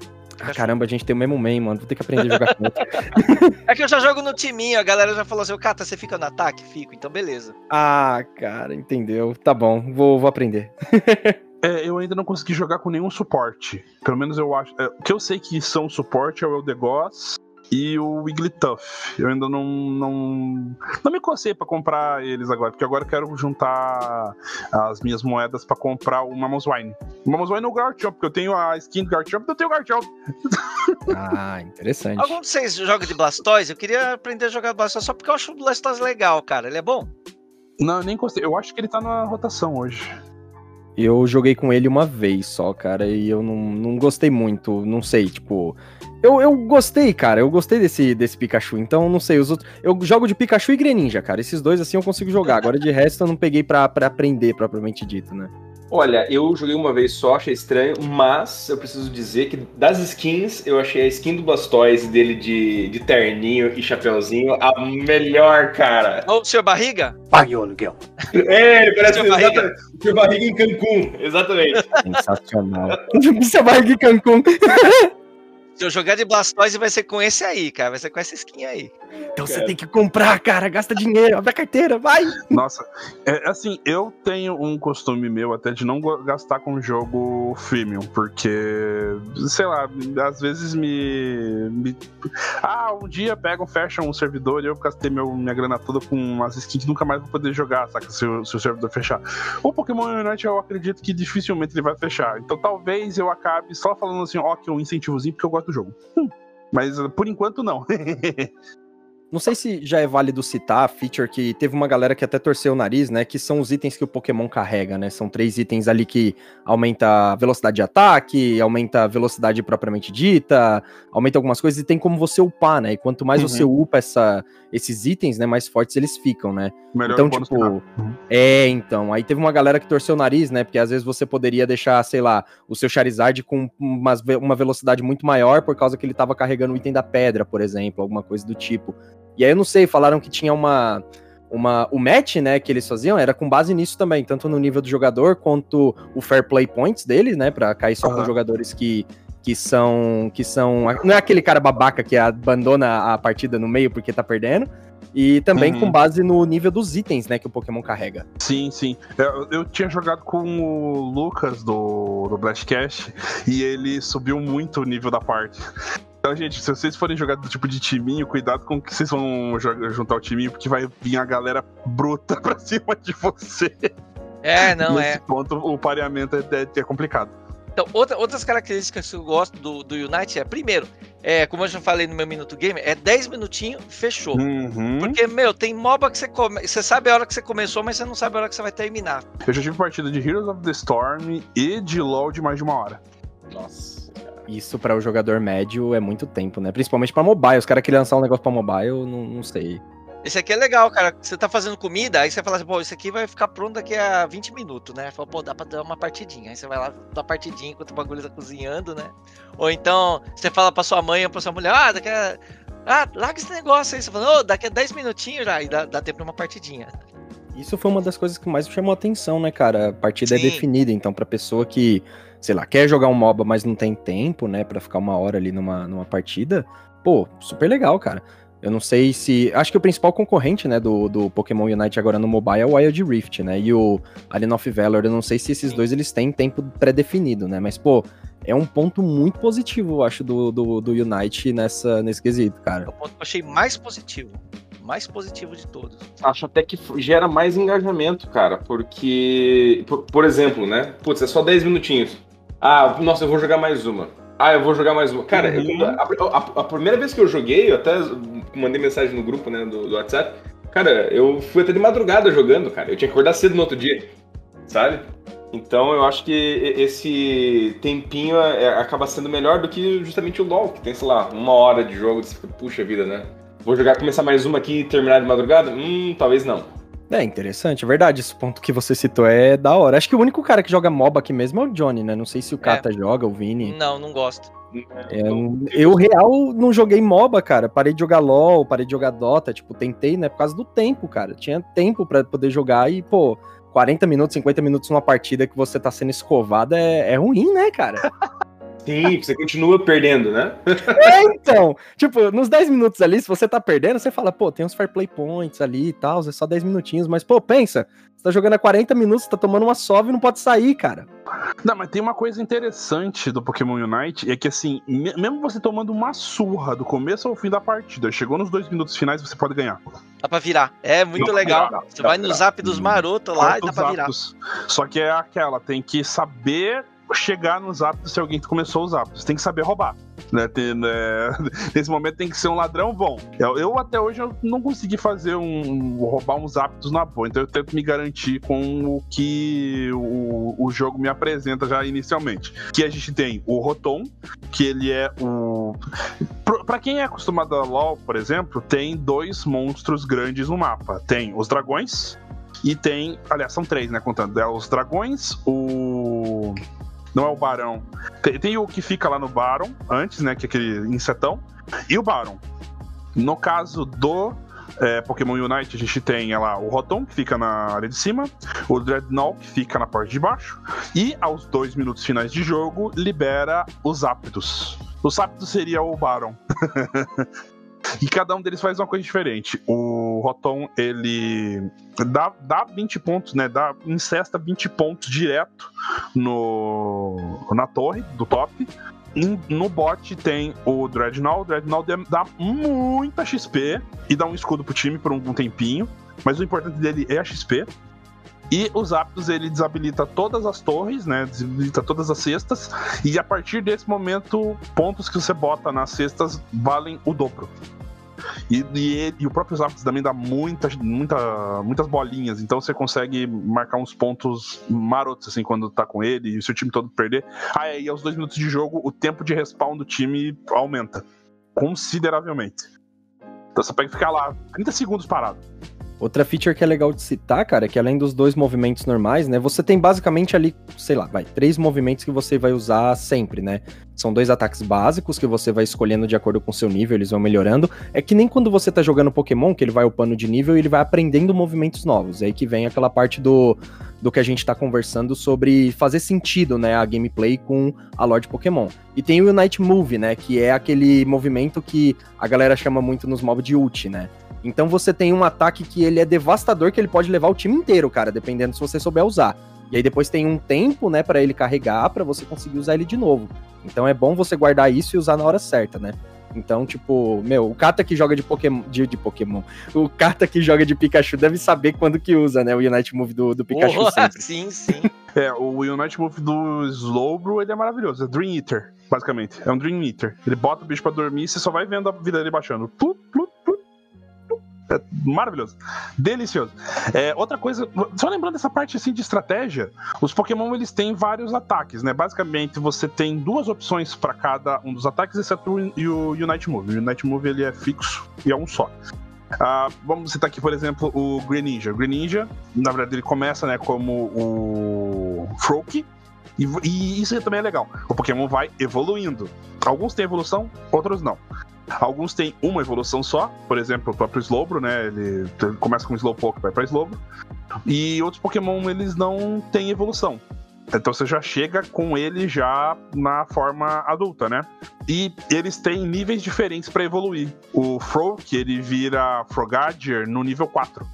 Ah, caramba, a gente tem o mesmo main, mano. Vou ter que aprender a jogar com outro. é que eu já jogo no timinho, a galera já falou assim, Kata, você fica no ataque? Fico, então beleza. Ah, cara, entendeu. Tá bom, vou, vou aprender. É, eu ainda não consegui jogar com nenhum suporte. Pelo menos eu acho. É, o que eu sei que são suporte é o Eldegoss e o Wigglytuff. Eu ainda não, não, não me cocei pra comprar eles agora, porque agora eu quero juntar as minhas moedas pra comprar o Mamoswine. O Mamoswine é o Garchomp, porque eu tenho a skin do Garchomp, eu tenho o Garchomp. Ah, interessante. Algum de vocês joga de Blastoise? Eu queria aprender a jogar Blastoise só porque eu acho o Blastoise legal, cara. Ele é bom? Não, eu nem gostei. Eu acho que ele tá na rotação hoje. Eu joguei com ele uma vez só, cara, e eu não, não gostei muito, não sei, tipo. Eu, eu gostei, cara, eu gostei desse, desse Pikachu, então não sei, os outros. Eu jogo de Pikachu e Greninja, cara. Esses dois assim eu consigo jogar. Agora de resto eu não peguei pra, pra aprender, propriamente dito, né? Olha, eu joguei uma vez só, achei estranho, mas eu preciso dizer que das skins, eu achei a skin do Blastoise dele de, de terninho e chapeuzinho a melhor, cara. Ô, senhor Barriga? Pague o aluguel. É, ele parece Seu barriga. Seu barriga em Cancún, exatamente. Sensacional. Seu barriga em Cancún. Se eu jogar de Blastoise, vai ser com esse aí, cara. Vai ser com essa skin aí. Então você tem que comprar, cara, gasta dinheiro, abre a carteira, vai. Nossa, é, assim, eu tenho um costume meu até de não gastar com jogo freemium, porque, sei lá, às vezes me. me- ah, um dia pegam, fecham um servidor e eu gastei meu, minha grana toda com umas skins que nunca mais vou poder jogar, saca? Se, o- se o servidor fechar. O Pokémon Unite eu acredito que dificilmente ele vai fechar. Então talvez eu acabe só falando assim, ó, que é um incentivozinho porque eu gosto do jogo. Hum, Mas por enquanto não. Não sei se já é válido citar a feature que teve uma galera que até torceu o nariz, né? Que são os itens que o Pokémon carrega, né? São três itens ali que aumenta a velocidade de ataque, aumenta a velocidade propriamente dita, aumenta algumas coisas e tem como você upar, né? E quanto mais Uhum. você upa essa, esses itens, né? Mais fortes eles ficam, né? Melhor Então, tipo. Uhum. É, então. Aí teve uma galera que torceu o nariz, né? Porque às vezes você poderia deixar, sei lá, o seu Charizard com umas ve- uma velocidade muito maior por causa que ele tava carregando o item da pedra, por exemplo, alguma coisa do tipo. E aí eu não sei, falaram que tinha uma. Uma, o match, né, que eles faziam era com base nisso também, tanto no nível do jogador quanto o fair play points deles, né, Pra cair só com Aham. jogadores que, que são que são não é aquele cara babaca que abandona a partida no meio porque tá perdendo, e também Uhum. com base no nível dos itens, né, que o Pokémon carrega. Sim, sim. Eu, eu tinha jogado com o Lucas do, do Blastcast e ele subiu muito o nível da parte. Então, gente, se vocês forem jogar do tipo de timinho, cuidado com que vocês vão jogar, juntar o timinho, porque vai vir a galera bruta pra cima de você. É, não Nesse é. ponto, o pareamento é, é, é complicado. Então, outra- outras características que eu gosto do, do Unite é, primeiro, é, como eu já falei no meu Minuto Game, é 10 minutinhos, fechou. Uhum. Porque, meu, tem MOBA que você come... Você sabe a hora que você começou, mas você não sabe a hora que você vai terminar. Eu já tive partida de Heroes of the Storm e de LoL de mais de uma hora. Nossa. Isso pra o jogador médio é muito tempo, né? Principalmente pra mobile. Os caras que lançar um negócio pra mobile, eu não, não sei. Esse aqui é legal, cara. Você tá fazendo comida, aí você fala assim, pô, isso aqui vai ficar pronto daqui a 20 minutos, né? Fala, pô, dá pra dar uma partidinha. Aí você vai lá, dá uma partidinha enquanto o bagulho tá cozinhando, né? Ou então, você fala pra sua mãe ou pra sua mulher, ah, daqui a. Ah, larga esse negócio aí. Você fala, ô, daqui a 10 minutinhos já, e dá, dá tempo pra uma partidinha. Isso foi uma das coisas que mais me chamou a atenção, né, cara? A partida é Sim. definida, então pra pessoa que, sei lá, quer jogar um MOBA, mas não tem tempo, né, Pra ficar uma hora ali numa, numa partida, pô, super legal, cara. Eu não sei se. Acho que o principal concorrente, né, do, do Pokémon Unite agora no mobile é o Wild Rift, né? E o Alien of Valor. Eu não sei se esses dois eles têm tempo pré-definido, né? Mas, pô, é um ponto muito positivo, eu acho, do, do, do Unite nessa, nesse quesito, cara. É o ponto que eu achei mais positivo. Mais positivo de todos. Acho até que gera mais engajamento, cara, porque, por, por exemplo, né? Putz, é só 10 minutinhos. Ah, nossa, eu vou jogar mais uma. Ah, eu vou jogar mais uma. Cara, eu- Uhum. a, a- a primeira vez que eu joguei, eu até mandei mensagem no grupo, né, do, do WhatsApp. Cara, eu fui até de madrugada jogando, cara. Eu tinha que acordar cedo no outro dia, sabe? Então eu acho que esse tempinho é- acaba sendo melhor do que justamente o LoL, que tem, sei lá, uma hora de jogo. Você fica, puxa vida, né? Vou jogar, começar mais uma aqui e terminar de madrugada? Hum, talvez não. É interessante, é verdade. Esse ponto que você citou é da hora. Acho que o único cara que joga MOBA aqui mesmo é o Johnny, né? Não sei se o Kata joga, o Vini. Não, não gosto. É, eu, real, não joguei MOBA, cara. Parei de jogar LOL, parei de jogar Dota. Tipo, tentei, né? Por causa do tempo, cara. Tinha tempo pra poder jogar e, pô, 40 minutos, 50 minutos numa partida que você tá sendo escovado é, é ruim, né, cara? Sim, você continua perdendo, né? É, então. Tipo, nos 10 minutos ali, se você tá perdendo, você fala, pô, tem uns fair play points ali e tal, é só 10 minutinhos. Mas, pô, pensa, você tá jogando há 40 minutos, tá tomando uma sove e não pode sair, cara. Não, mas tem uma coisa interessante do Pokémon Unite, é que assim, me- mesmo você tomando uma surra do começo ao fim da partida, chegou nos dois minutos finais, você pode ganhar. Dá pra virar. É muito legal. virar, Você dá vai no zap dos marotos lá e dá pra virar. Zapdos. Só que é aquela, tem que saber chegar nos Zapdos se alguém começou os Zapdos. Tem que saber roubar. Né? Tem, né, Nesse momento tem que ser um ladrão bom. Eu, eu até hoje eu não consegui fazer um. roubar uns Zapdos na boa. Então eu tento me garantir com o que o, o jogo me apresenta já inicialmente. Que a gente tem o Rotom, que ele é o. Pra quem é acostumado a LoL, por exemplo, tem dois monstros grandes no mapa. Tem os dragões e tem. Aliás, são três, né? Contando. É os dragões, o. Não é o Barão. Tem, tem o que fica lá no Baron, antes, né? Que é aquele insetão. E o Baron. No caso do é, Pokémon Unite, a gente tem lá o Rotom, que fica na área de cima, o Dreadnought, que fica na parte de baixo, e aos dois minutos finais de jogo, libera os Aptos. Os Aptos seria o Baron. E cada um deles faz uma coisa diferente. O Rotom, ele dá, dá 20 pontos, né? Dá, incesta 20 pontos direto no, na torre do top. No bot tem o Dreadnought. O Dreadnought dá muita XP e dá um escudo pro time por um, um tempinho. Mas o importante dele é a XP. E os Aptos ele desabilita todas as torres, né? Desabilita todas as cestas. E a partir desse momento, pontos que você bota nas cestas valem o dobro. E, e, e o próprio Zapdos também dá muitas, muita, muitas bolinhas, então você consegue marcar uns pontos marotos assim quando tá com ele e o seu time todo perder. Ah, é, e aos dois minutos de jogo, o tempo de respawn do time aumenta consideravelmente. Então você pode ficar lá 30 segundos parado. Outra feature que é legal de citar, cara, é que além dos dois movimentos normais, né, você tem basicamente ali, sei lá, vai, três movimentos que você vai usar sempre, né? São dois ataques básicos que você vai escolhendo de acordo com o seu nível, eles vão melhorando. É que nem quando você tá jogando Pokémon, que ele vai upando de nível e ele vai aprendendo movimentos novos. É aí que vem aquela parte do, do que a gente tá conversando sobre fazer sentido, né, a gameplay com a Lord Pokémon. E tem o Unite Move, né, que é aquele movimento que a galera chama muito nos mobs de ult, né? Então você tem um ataque que ele é devastador, que ele pode levar o time inteiro, cara, dependendo se você souber usar. E aí depois tem um tempo, né, pra ele carregar, pra você conseguir usar ele de novo. Então é bom você guardar isso e usar na hora certa, né? Então, tipo, meu, o Kata que joga de Pokémon, de, de Pokémon, o Kata que joga de Pikachu deve saber quando que usa, né, o Unite Move do, do Pikachu sempre. sim, sim. É, o Unite Move do Slowbro, ele é maravilhoso. É Dream Eater, basicamente. É um Dream Eater. Ele bota o bicho pra dormir e você só vai vendo a vida dele baixando. Plup, plup. É maravilhoso. Delicioso. É, outra coisa, só lembrando dessa parte assim de estratégia, os Pokémon eles têm vários ataques, né? Basicamente, você tem duas opções pra cada um dos ataques, exceto e o Unite Move. O Unite Move ele é fixo e é um só. Ah, vamos citar aqui, por exemplo, o Greninja. O Greninja, na verdade, ele começa né, como o Froakie, e, e isso também é legal. O Pokémon vai evoluindo. Alguns têm evolução, outros não. Alguns têm uma evolução só, por exemplo, o próprio Slowbro, né? Ele, começa com Slowpoke, vai pra Slowbro. E outros Pokémon, eles não têm evolução. Então você já chega com ele já na forma adulta, né? E eles têm níveis diferentes pra evoluir. O Froak, ele vira Frogadier no nível 4.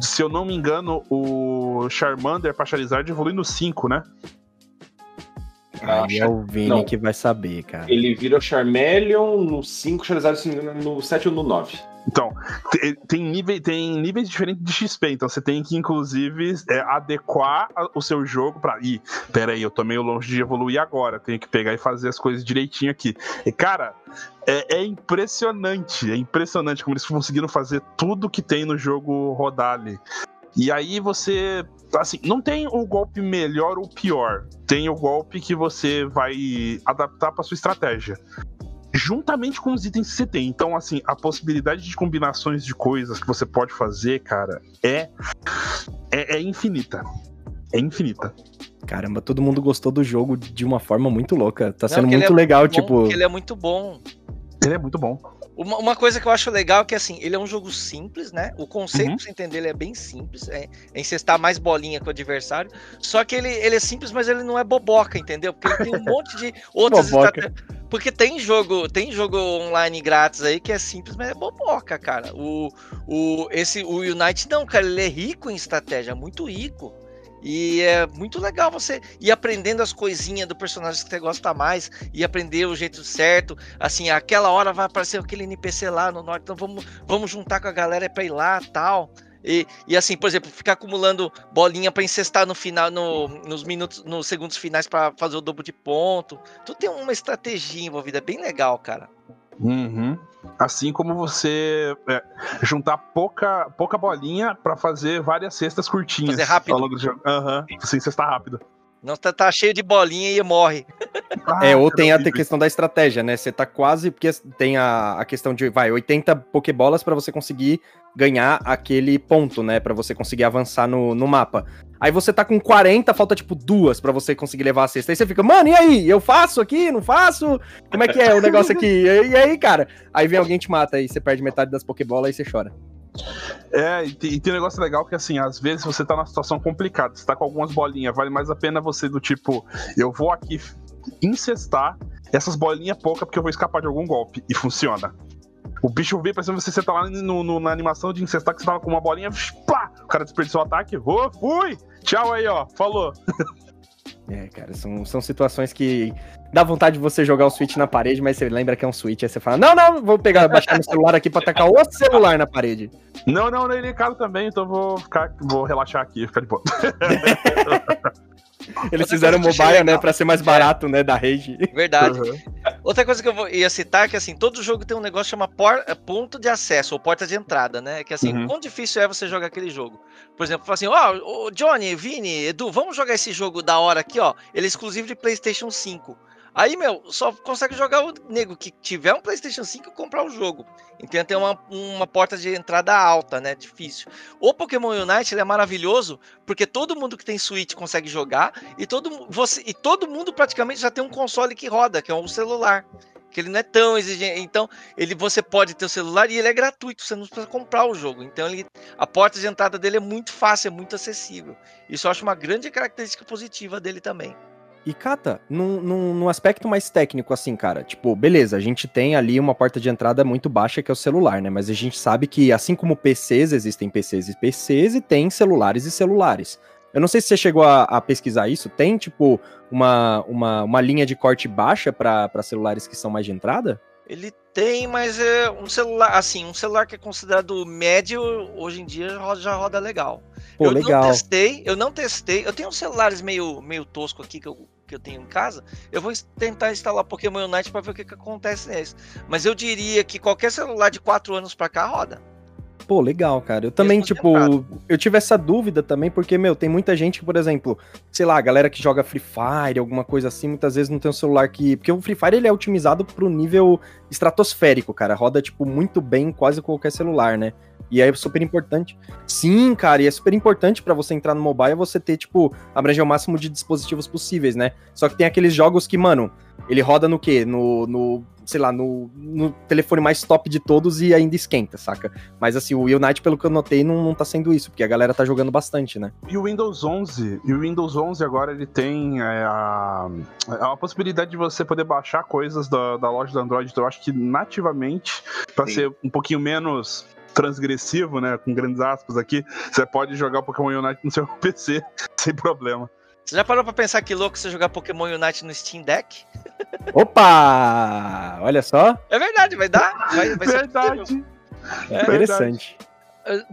Se eu não me engano, o Charmander pra Charizard evolui no 5, né? Aí é o Vini Não. que vai saber, cara. Ele vira o Charmeleon no 5, Charizard no 7 ou no 9. Então, te- tem, nível, tem níveis diferentes de XP, então você tem que, inclusive, é, adequar o seu jogo pra. Ih, pera aí, eu tô meio longe de evoluir agora, tenho que pegar e fazer as coisas direitinho aqui. E, cara, é, é impressionante, é impressionante como eles conseguiram fazer tudo que tem no jogo rodar ali. E aí você. Assim, não tem o golpe melhor ou pior. Tem o golpe que você vai adaptar pra sua estratégia juntamente com os itens que você tem. Então, assim, a possibilidade de combinações de coisas que você pode fazer, cara, é, é, é infinita. É infinita. Caramba, todo mundo gostou do jogo de uma forma muito louca. Tá Não, sendo muito é legal, Bom, tipo. ele é muito bom. Ele é muito bom. Uma, uma coisa que eu acho legal é que assim, ele é um jogo simples, né? O conceito, Uhum. pra você entender, ele é bem simples. É, é encestar mais bolinha com o adversário. Só que ele, ele é simples, mas ele não é boboca, entendeu? Porque ele tem um monte de outras estratégias. Porque tem jogo, tem jogo online grátis aí que é simples, mas é boboca, cara. O, o, esse, o Unite não, cara, ele é rico em estratégia, muito rico. E é muito legal você ir aprendendo as coisinhas do personagem que você gosta mais e aprender o jeito certo. Assim, aquela hora vai aparecer aquele NPC lá no norte, então vamos, vamos juntar com a galera para ir lá tal. E, e assim, por exemplo, ficar acumulando bolinha para incestar no final, no, nos minutos, nos segundos finais para fazer o dobro de ponto. Tu tem uma estratégia envolvida, é bem legal, cara. Uhum. Assim como você é, juntar pouca, pouca bolinha para fazer várias cestas curtinhas. Fazer rápido. Ao longo do jogo. Uhum. Sim, cesta rápida. Não tá, tá, cheio de bolinha e morre. Ah, é, ou tem a questão da estratégia, né? Você tá quase. Porque tem a, a questão de, vai, 80 Pokébolas para você conseguir ganhar aquele ponto, né? para você conseguir avançar no, no mapa. Aí você tá com 40, falta tipo duas para você conseguir levar a cesta. Aí você fica, mano, e aí? Eu faço aqui? Não faço? Como é que é o negócio aqui? E, aí, cara? Aí vem alguém te mata, aí você perde metade das Pokébolas e você chora. É, e tem, e tem, um negócio legal que, assim, às vezes você tá numa situação complicada, você tá com algumas bolinhas, vale mais a pena você do tipo, eu vou aqui incestar essas bolinhas pouca porque eu vou escapar de algum golpe. E funciona. O bicho vê, parece que você tá lá no, no, na animação de incestar que você tava com uma bolinha, plá, o cara desperdiçou o ataque, oh, fui! Tchau aí, ó, falou. É, cara, são, são situações que dá vontade de você jogar o Switch na parede, mas você lembra que é um Switch, aí você fala, não, não, vou pegar, baixar meu celular aqui pra tacar outro celular na parede. Não, não, ele é caro também, então vou ficar, vou relaxar aqui, ficar de boa. Eles Outra fizeram mobile, né, pra ser mais barato, é. né, da rede. Verdade. Uhum. Outra coisa que eu vou, ia citar é que, assim, todo jogo tem um negócio chamado por, é, ponto de acesso, ou porta de entrada, né? Que, assim, uhum. quão difícil é você jogar aquele jogo. Por exemplo, falar assim, ó, oh, Johnny, Vini, Edu, vamos jogar esse jogo da hora aqui, ó. Ele é exclusivo de PlayStation 5. Aí, meu, só consegue jogar o nego que tiver um PlayStation 5 comprar o jogo. Então tem uma, uma porta de entrada alta, né? Difícil. O Pokémon Unite é maravilhoso porque todo mundo que tem Switch consegue jogar e todo, você, e todo mundo praticamente já tem um console que roda, que é um celular. Que ele não é tão exigente. Então, ele, você pode ter o celular e ele é gratuito, você não precisa comprar o jogo. Então, ele, a porta de entrada dele é muito fácil, é muito acessível. Isso eu acho uma grande característica positiva dele também. E, Kata, num, num, num, aspecto mais técnico, assim, cara, tipo, beleza, a gente tem ali uma porta de entrada muito baixa que é o celular, né? Mas a gente sabe que, assim como PCs, existem PCs e PCs e tem celulares e celulares. Eu não sei se você chegou a, a pesquisar isso. Tem, tipo, uma, uma, uma linha de corte baixa para celulares que são mais de entrada? Ele tem, mas é um celular, assim, um celular que é considerado médio, hoje em dia já roda legal. Pô, eu legal. não testei, eu não testei. Eu tenho uns celulares meio, meio tosco aqui que eu, que eu tenho em casa. Eu vou tentar instalar Pokémon Unite para ver o que, que acontece nesse. Mas eu diria que qualquer celular de 4 anos para cá roda. Pô, legal, cara. Eu também, tipo, eu tive essa dúvida também, porque, meu, tem muita gente que, por exemplo, sei lá, a galera que joga Free Fire, alguma coisa assim, muitas vezes não tem um celular que. Porque o Free Fire ele é otimizado pro nível estratosférico, cara. Roda, tipo, muito bem quase qualquer celular, né? E é super importante. Sim, cara, e é super importante para você entrar no mobile você ter, tipo, abranger o máximo de dispositivos possíveis, né? Só que tem aqueles jogos que, mano, ele roda no quê? No, no sei lá, no, no telefone mais top de todos e ainda esquenta, saca? Mas assim, o Unite, pelo que eu notei, não, não tá sendo isso, porque a galera tá jogando bastante, né? E o Windows 11, e o Windows 11 agora ele tem é, a, a possibilidade de você poder baixar coisas da, da loja do Android, então eu acho que nativamente, para ser um pouquinho menos transgressivo, né, com grandes aspas aqui, você pode jogar Pokémon Unite no seu PC sem problema. Você já parou pra pensar que louco você jogar Pokémon Unite no Steam Deck? Opa! Olha só. É verdade, vai dar. Vai, vai verdade. É interessante.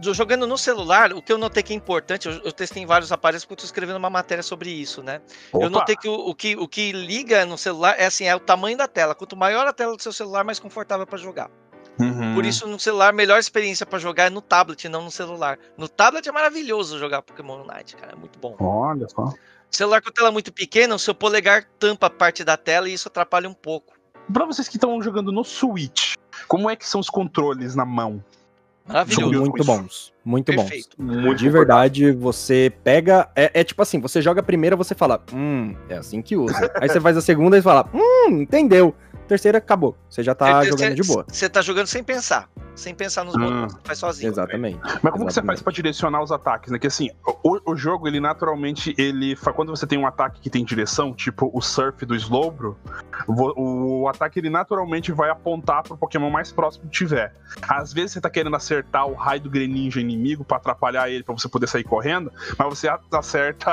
Jogando no celular, o que eu notei que é importante, eu, eu testei em vários aparelhos porque eu tô escrevendo uma matéria sobre isso, né? Opa. Eu notei que o, o que o que liga no celular é assim, é o tamanho da tela. Quanto maior a tela do seu celular, mais confortável para jogar. Uhum. Por isso, no celular, a melhor experiência para jogar é no tablet, não no celular. No tablet é maravilhoso jogar Pokémon Unite, cara. É muito bom. Olha só. Celular com tela muito pequena, o seu polegar tampa a parte da tela e isso atrapalha um pouco. Para vocês que estão jogando no Switch, como é que são os controles na mão? Maravilhoso. São muito bons. Muito Perfeito. bons. Muito de verdade, você pega. É, é, tipo assim, você joga a primeira, você fala, hum, é assim que usa. Aí você faz a segunda e fala, hum, entendeu. Terceira, acabou. Você já tá jogando de boa. Você tá jogando sem pensar. Sem pensar nos Hum. botões, você faz sozinho. Exatamente. Mas como que você Exatamente. faz pra direcionar os ataques, né? Que assim, o, o jogo, ele naturalmente, ele quando você tem um ataque que tem direção, tipo o surf do Slowbro, vo- o, ataque ele naturalmente vai apontar pro Pokémon mais próximo que tiver. Às vezes você tá querendo acertar o raio do Greninja inimigo pra atrapalhar ele, pra você poder sair correndo, mas você acerta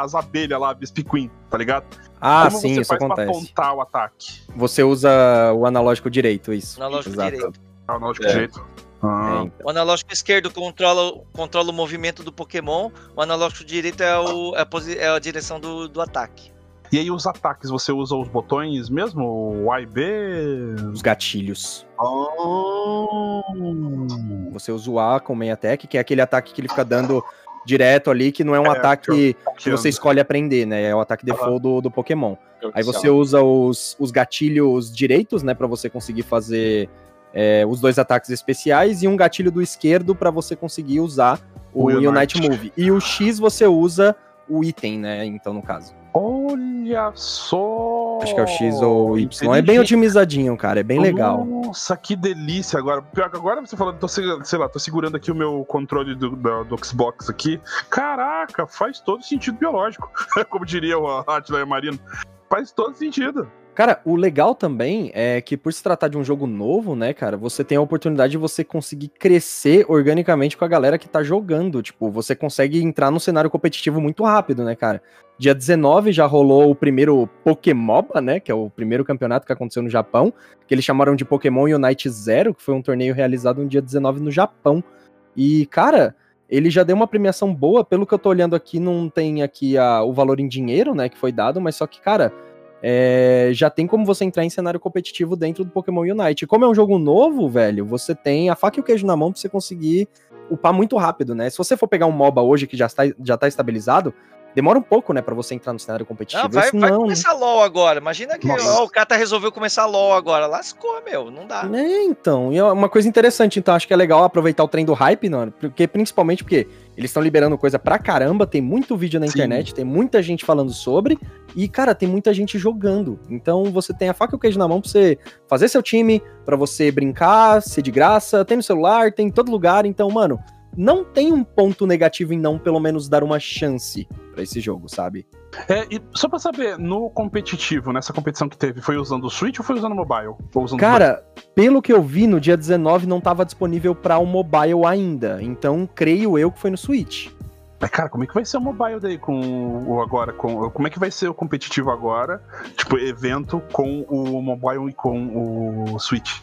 as abelhas lá, a Vespiquen, tá ligado? Ah, como sim, você isso faz pra acontece. apontar o ataque? Você usa o analógico direito, isso. Analógico Exato. direito. Ah, não, de É. jeito. Ah, É, então. O analógico esquerdo controla, controla o movimento do Pokémon, o analógico direito é, o- é a, é a direção do, do ataque. E aí os ataques, você usa os botões mesmo? O A e B? Os gatilhos. Oh. Você usa o A com meia attack, que é aquele ataque que ele fica dando direto ali, que não é um É, ataque que você escolhe aprender, né? É o ataque default do, do Pokémon. Aí você usa os, os gatilhos direitos, né, Pra você conseguir fazer é, os dois ataques especiais e um gatilho do esquerdo pra você conseguir usar o, O Unite. Unite Move. E o X você usa o item, né? Então, no caso. Olha só! Acho que é o X ou o Y. É bem otimizadinho, cara. É bem legal. Nossa, que delícia agora. Pior que agora você falando, tô, se- sei lá, tô segurando aqui o meu controle do, da- do Xbox aqui. Caraca, faz todo sentido biológico. Como diria o Atila Marino. Faz todo sentido. Cara, o legal também é que por se tratar de um jogo novo, né, cara, você tem a oportunidade de você conseguir crescer organicamente com a galera que tá jogando. Tipo, você consegue entrar no cenário competitivo muito rápido, né, cara? Dia 19 já rolou o primeiro Pokémoba, né, que é o primeiro campeonato que aconteceu no Japão, que eles chamaram de Pokémon Unite Zero, que foi um torneio realizado no dia 19 no Japão. E, cara, ele já deu uma premiação boa, pelo que eu tô olhando aqui, não tem aqui a- o valor em dinheiro, né, que foi dado, mas só que, cara, é, já tem como você entrar em cenário competitivo dentro do Pokémon Unite. Como é um jogo novo, velho, você tem a faca e o queijo na mão pra você conseguir upar muito rápido, né? Se você for pegar um MOBA hoje que já está, já tá estabilizado, demora um pouco, né, pra você entrar no cenário competitivo. Não, vai, não, começar LOL agora. Imagina que ó, o Kata resolveu começar LOL agora. Lascou, meu. Não dá. É, então, e é uma coisa interessante, então acho que é legal aproveitar o trem do hype, mano, porque principalmente porque eles estão liberando coisa pra caramba, tem muito vídeo na Sim. internet, tem muita gente falando sobre, e cara, tem muita gente jogando. Então você tem a faca e o queijo na mão pra você fazer seu time, pra você brincar, ser de graça, tem no celular, tem em todo lugar, então, mano, não tem um ponto negativo em não pelo menos dar uma chance pra esse jogo, sabe? É, e só pra saber, no competitivo, nessa competição que teve, foi usando o Switch ou foi usando o mobile? Usando Cara, pelo que eu vi, no dia 19 não tava disponível para o mobile ainda. Então, creio eu que foi no Switch. Mas, cara, como é que vai ser o mobile daí com o agora? Com, como é que vai ser o competitivo agora? Tipo, evento com o mobile e com o Switch.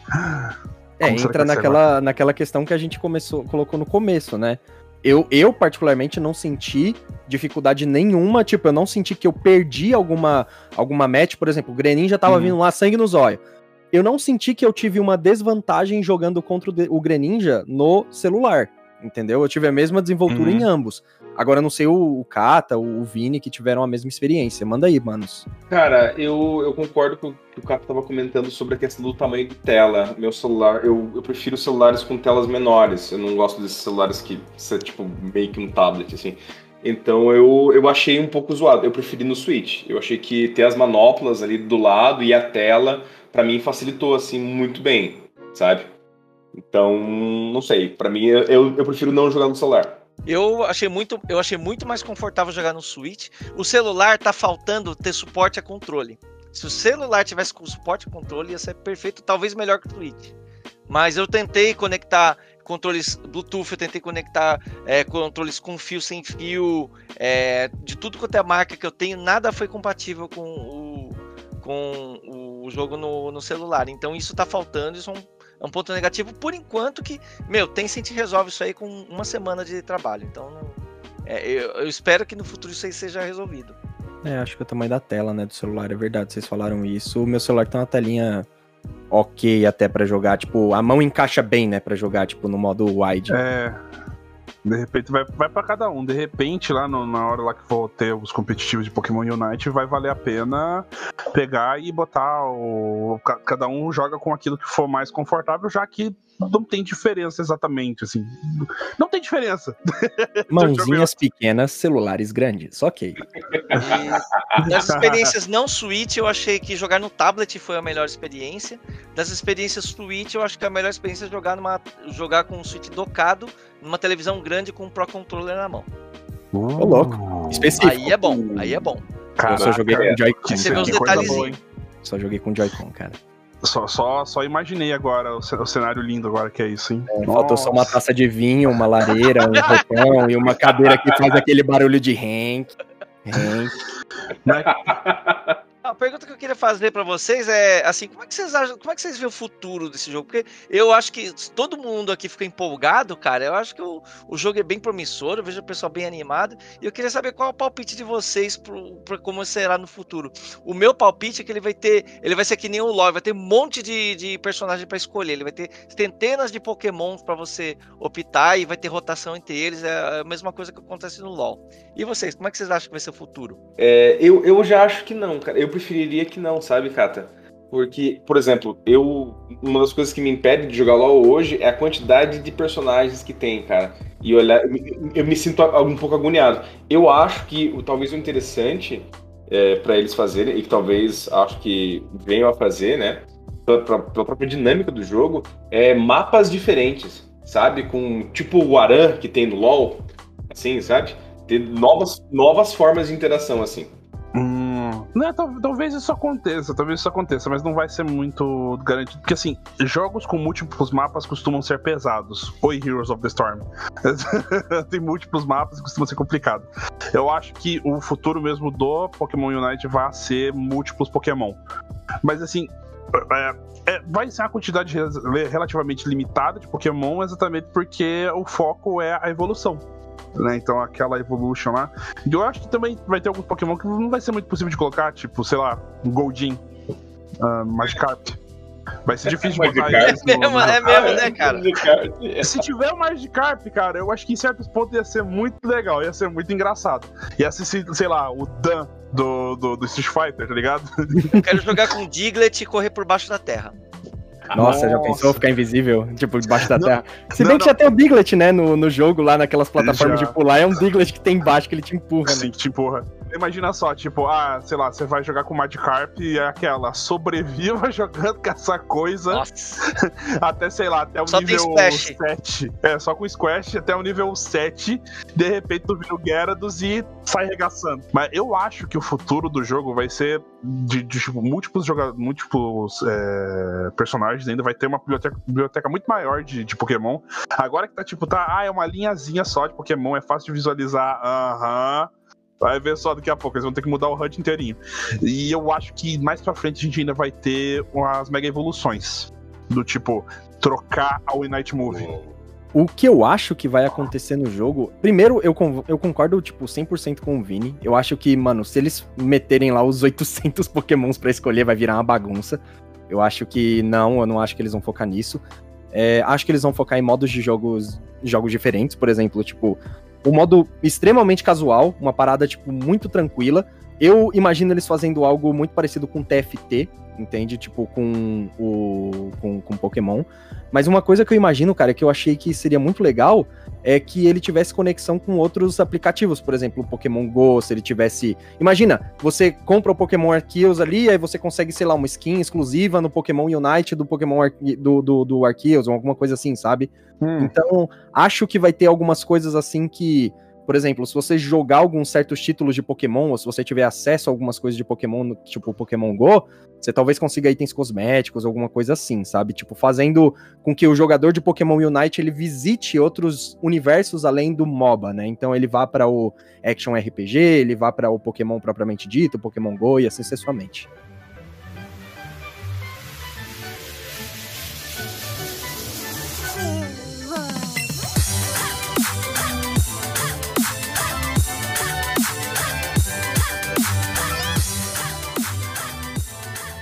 É, Como entra naquela, naquela questão que a gente começou, colocou no começo, né? Eu, eu, particularmente, não senti dificuldade nenhuma. Tipo, eu não senti que eu perdi alguma, alguma match. Por exemplo, o Greninja tava Uhum. vindo lá, sangue nos olhos. Eu não senti que eu tive uma desvantagem jogando contra o, de- o Greninja no celular. Entendeu? Eu tive a mesma desenvoltura Uhum. em ambos. Agora, não sei o, o Kata, o, Vini, que tiveram a mesma experiência. Manda aí, manos. Cara, eu, eu concordo com o que o Capo tava comentando sobre a questão do tamanho de tela. Meu celular, eu, eu prefiro celulares com telas menores. Eu não gosto desses celulares que são tipo meio que um tablet, assim. Então eu, eu achei um pouco zoado. Eu preferi no Switch. Eu achei que ter as manoplas ali do lado e a tela, pra mim, facilitou assim muito bem, sabe? Então, não sei. Pra mim, eu, eu prefiro não jogar no celular. Eu achei muito, eu achei muito mais confortável jogar no Switch. O celular tá faltando ter suporte a controle. Se o celular tivesse com suporte a controle, ia ser perfeito, talvez melhor que o Switch. Mas eu tentei conectar controles Bluetooth, eu tentei conectar é, controles com fio sem fio, é, de tudo quanto é marca que eu tenho, nada foi compatível com o, com o jogo no, no celular. Então isso tá faltando, isso é um, é um ponto negativo por enquanto que, meu, Tencent resolve isso aí com uma semana de trabalho. Então é, eu, eu espero que no futuro isso aí seja resolvido. É, acho que o tamanho da tela, né, do celular, é verdade, vocês falaram isso. O meu celular tem uma telinha ok até pra jogar, tipo, a mão encaixa bem, né, Pra jogar, tipo, no modo wide. É. De repente vai, vai para cada um. De repente, lá no- na hora lá que for ter os competitivos de Pokémon Unite, vai valer a pena pegar e botar o. ca- Cada um joga com aquilo que for mais confortável, já que não tem diferença exatamente, assim. Não tem diferença. Mãozinhas pequenas, celulares grandes. Ok. E das experiências não Switch, eu achei que jogar no tablet foi a melhor experiência. Das experiências Switch, eu acho que a melhor experiência é jogar, numa, jogar com um Switch docado, numa televisão grande com um Pro Controller na mão. Ô, louco. Específico. Aí é bom, aí é bom. eu só joguei com Joy-Con. Você vê coisa detalhezinhos. Só joguei com Joy-Con, cara. Só, só, só imaginei agora o, ce- o cenário lindo agora que é isso, hein? Faltou só uma taça de vinho, uma lareira, um botão e uma cadeira que faz aquele barulho de Hank. Hank. A pergunta que eu queria fazer pra vocês é assim, como é que vocês acham, como é que vocês veem o futuro desse jogo? Porque eu acho que todo mundo aqui fica empolgado, cara. Eu acho que o, o jogo é bem promissor, eu vejo o pessoal bem animado. E eu queria saber qual é o palpite de vocês pro, pra como será no futuro. O meu palpite é que ele vai ter, ele vai ser que nem o LoL, vai ter um monte de, de personagem pra escolher, ele vai ter centenas de Pokémon pra você optar e vai ter rotação entre eles, é a mesma coisa que acontece no LoL. E vocês, como é que vocês acham que vai ser o futuro? É, eu, eu já acho que não, cara. Eu preferiria que não, sabe, Kata? Porque, por exemplo, eu. Uma das coisas que me impede de jogar LOL hoje é a quantidade de personagens que tem, cara. E olhar. Eu, me- sinto um pouco agoniado. Eu acho que talvez o interessante é, para eles fazerem, e que talvez acho que venham a fazer, né? Pela- pela própria dinâmica do jogo, é mapas diferentes, sabe? Com tipo o Aran que tem no LoL, assim, sabe? Ter novas, novas formas de interação, assim. Hum, tal- talvez isso aconteça, talvez isso aconteça, mas não vai ser muito garantido. Porque assim, jogos com múltiplos mapas costumam ser pesados. Oi, Heroes of the Storm. Tem múltiplos mapas e costuma ser complicado. Eu acho que o futuro mesmo do Pokémon Unite vai ser múltiplos Pokémon. Mas assim. é- é- vai ser uma quantidade re- relativamente limitada de Pokémon, exatamente porque o foco é a evolução. Né? Então, aquela Evolution lá. E eu acho que também vai ter alguns Pokémon que não vai ser muito possível de colocar, tipo, sei lá, um Goldin, uh, Magikarp. Vai ser difícil de botar no- É mesmo, é mesmo, né, cara? Se tiver o Magikarp, cara, eu acho que em certos pontos ia ser muito legal, ia ser muito engraçado. Ia ser, sei lá, o Dan do, do, do Street Fighter, tá ligado? Eu quero jogar com Diglett e correr por baixo da terra. Nossa, já Nossa. pensou ficar invisível, tipo, debaixo da Não, terra? Se não, bem que não. já tem o Diglett, né, no, no jogo, lá naquelas plataformas Já. de pular, é um Diglett que tem embaixo que ele te empurra, né? que te empurra. Imagina só, tipo, ah, sei lá, você vai jogar com o Magikarp e é aquela, sobreviva jogando com essa coisa Nossa. até, sei lá, até o Só nível Splash. 7. É, só com Squash até o nível 7. De repente tu vira o Gyarados e sai regaçando. Mas eu acho que o futuro do jogo vai ser de, de, tipo, múltiplos, joga múltiplos é, personagens ainda. Vai ter uma biblioteca, biblioteca muito maior de, de Pokémon. Agora que tá tipo, tá, ah, é uma linhazinha só de Pokémon, é fácil de visualizar. Aham. Vai ver só daqui a pouco, eles vão ter que mudar o HUD inteirinho. E eu acho que mais pra frente a gente ainda vai ter as mega evoluções. Do tipo, trocar a Night Move. O que eu acho que vai acontecer no jogo. Primeiro, eu, eu concordo, tipo, 100% com o Vini. Eu acho que, mano, se eles meterem lá os 800 Pokémons pra escolher, vai virar uma bagunça. Eu acho que não, eu não acho que eles vão focar nisso. É, acho que eles vão focar em modos de jogos, jogos diferentes, por exemplo, tipo, um modo extremamente casual, uma parada, tipo, muito tranquila. Eu imagino eles fazendo algo muito parecido com TFT, entende? Tipo, com o. com, com Pokémon. Mas uma coisa que eu imagino, cara, que eu achei que seria muito legal é que ele tivesse conexão com outros aplicativos, por exemplo, o Pokémon Go, se ele tivesse. Imagina, você compra o Pokémon Arceus ali, aí você consegue, sei lá, uma skin exclusiva no Pokémon Unite do Pokémon Arce... do, do, do Arceus, ou alguma coisa assim, sabe? Hum, Então, acho que vai ter algumas coisas assim que, por exemplo, se você jogar alguns certos títulos de Pokémon, ou se você tiver acesso a algumas coisas de Pokémon, tipo Pokémon Go, você talvez consiga itens cosméticos, alguma coisa assim, sabe? Tipo, fazendo com que o jogador de Pokémon Unite ele visite outros universos além do MOBA, né? Então ele vá para o Action RPG, ele vá para o Pokémon propriamente dito, Pokémon Go e assim sucessivamente.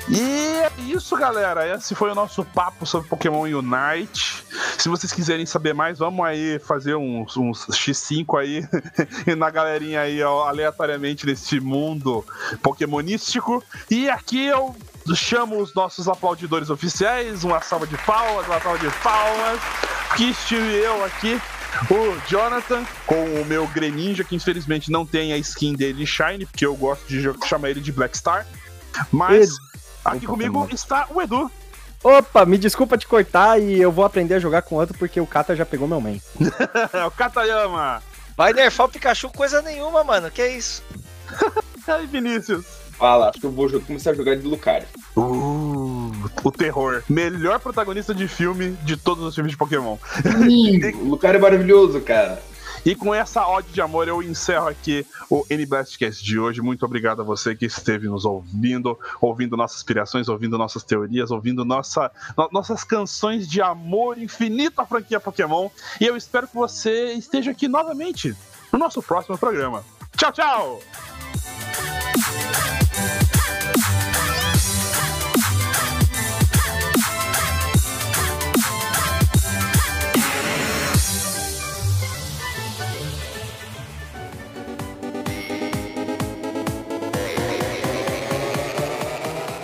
E é isso, galera. Esse foi o nosso papo sobre Pokémon Unite. Se vocês quiserem saber mais, vamos aí fazer uns, uns X5 aí na galerinha aí, ó, aleatoriamente nesse mundo pokémonístico. E aqui eu chamo os nossos aplaudidores oficiais, uma salva de palmas, uma salva de palmas, que estive eu aqui, o Jonathan, com o meu Greninja, que infelizmente não tem a skin dele Shine, porque eu gosto de chamar ele de Black Star, mas. Aqui comigo está o Edu. Opa, me desculpa te cortar e eu vou aprender a jogar com outro porque o Kata já pegou meu main. o Katayama. Vai nerfar o Pikachu coisa nenhuma, mano. Que isso? Aí, Vinícius? Fala, acho que eu vou começar a jogar de Lucario. Uh, o terror. Melhor protagonista de filme de todos os filmes de Pokémon. Lucario é maravilhoso, cara. E com essa ode de amor, eu encerro aqui o N-Blastcast de hoje. Muito obrigado a você que esteve nos ouvindo, ouvindo nossas inspirações, ouvindo nossas teorias, ouvindo nossa, no- nossas canções de amor infinito à franquia Pokémon. E eu espero que você esteja aqui novamente no nosso próximo programa. Tchau, tchau!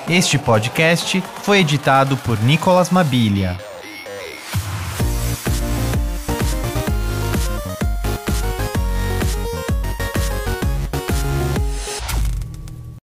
Este podcast foi editado por Nicolas Mabilia.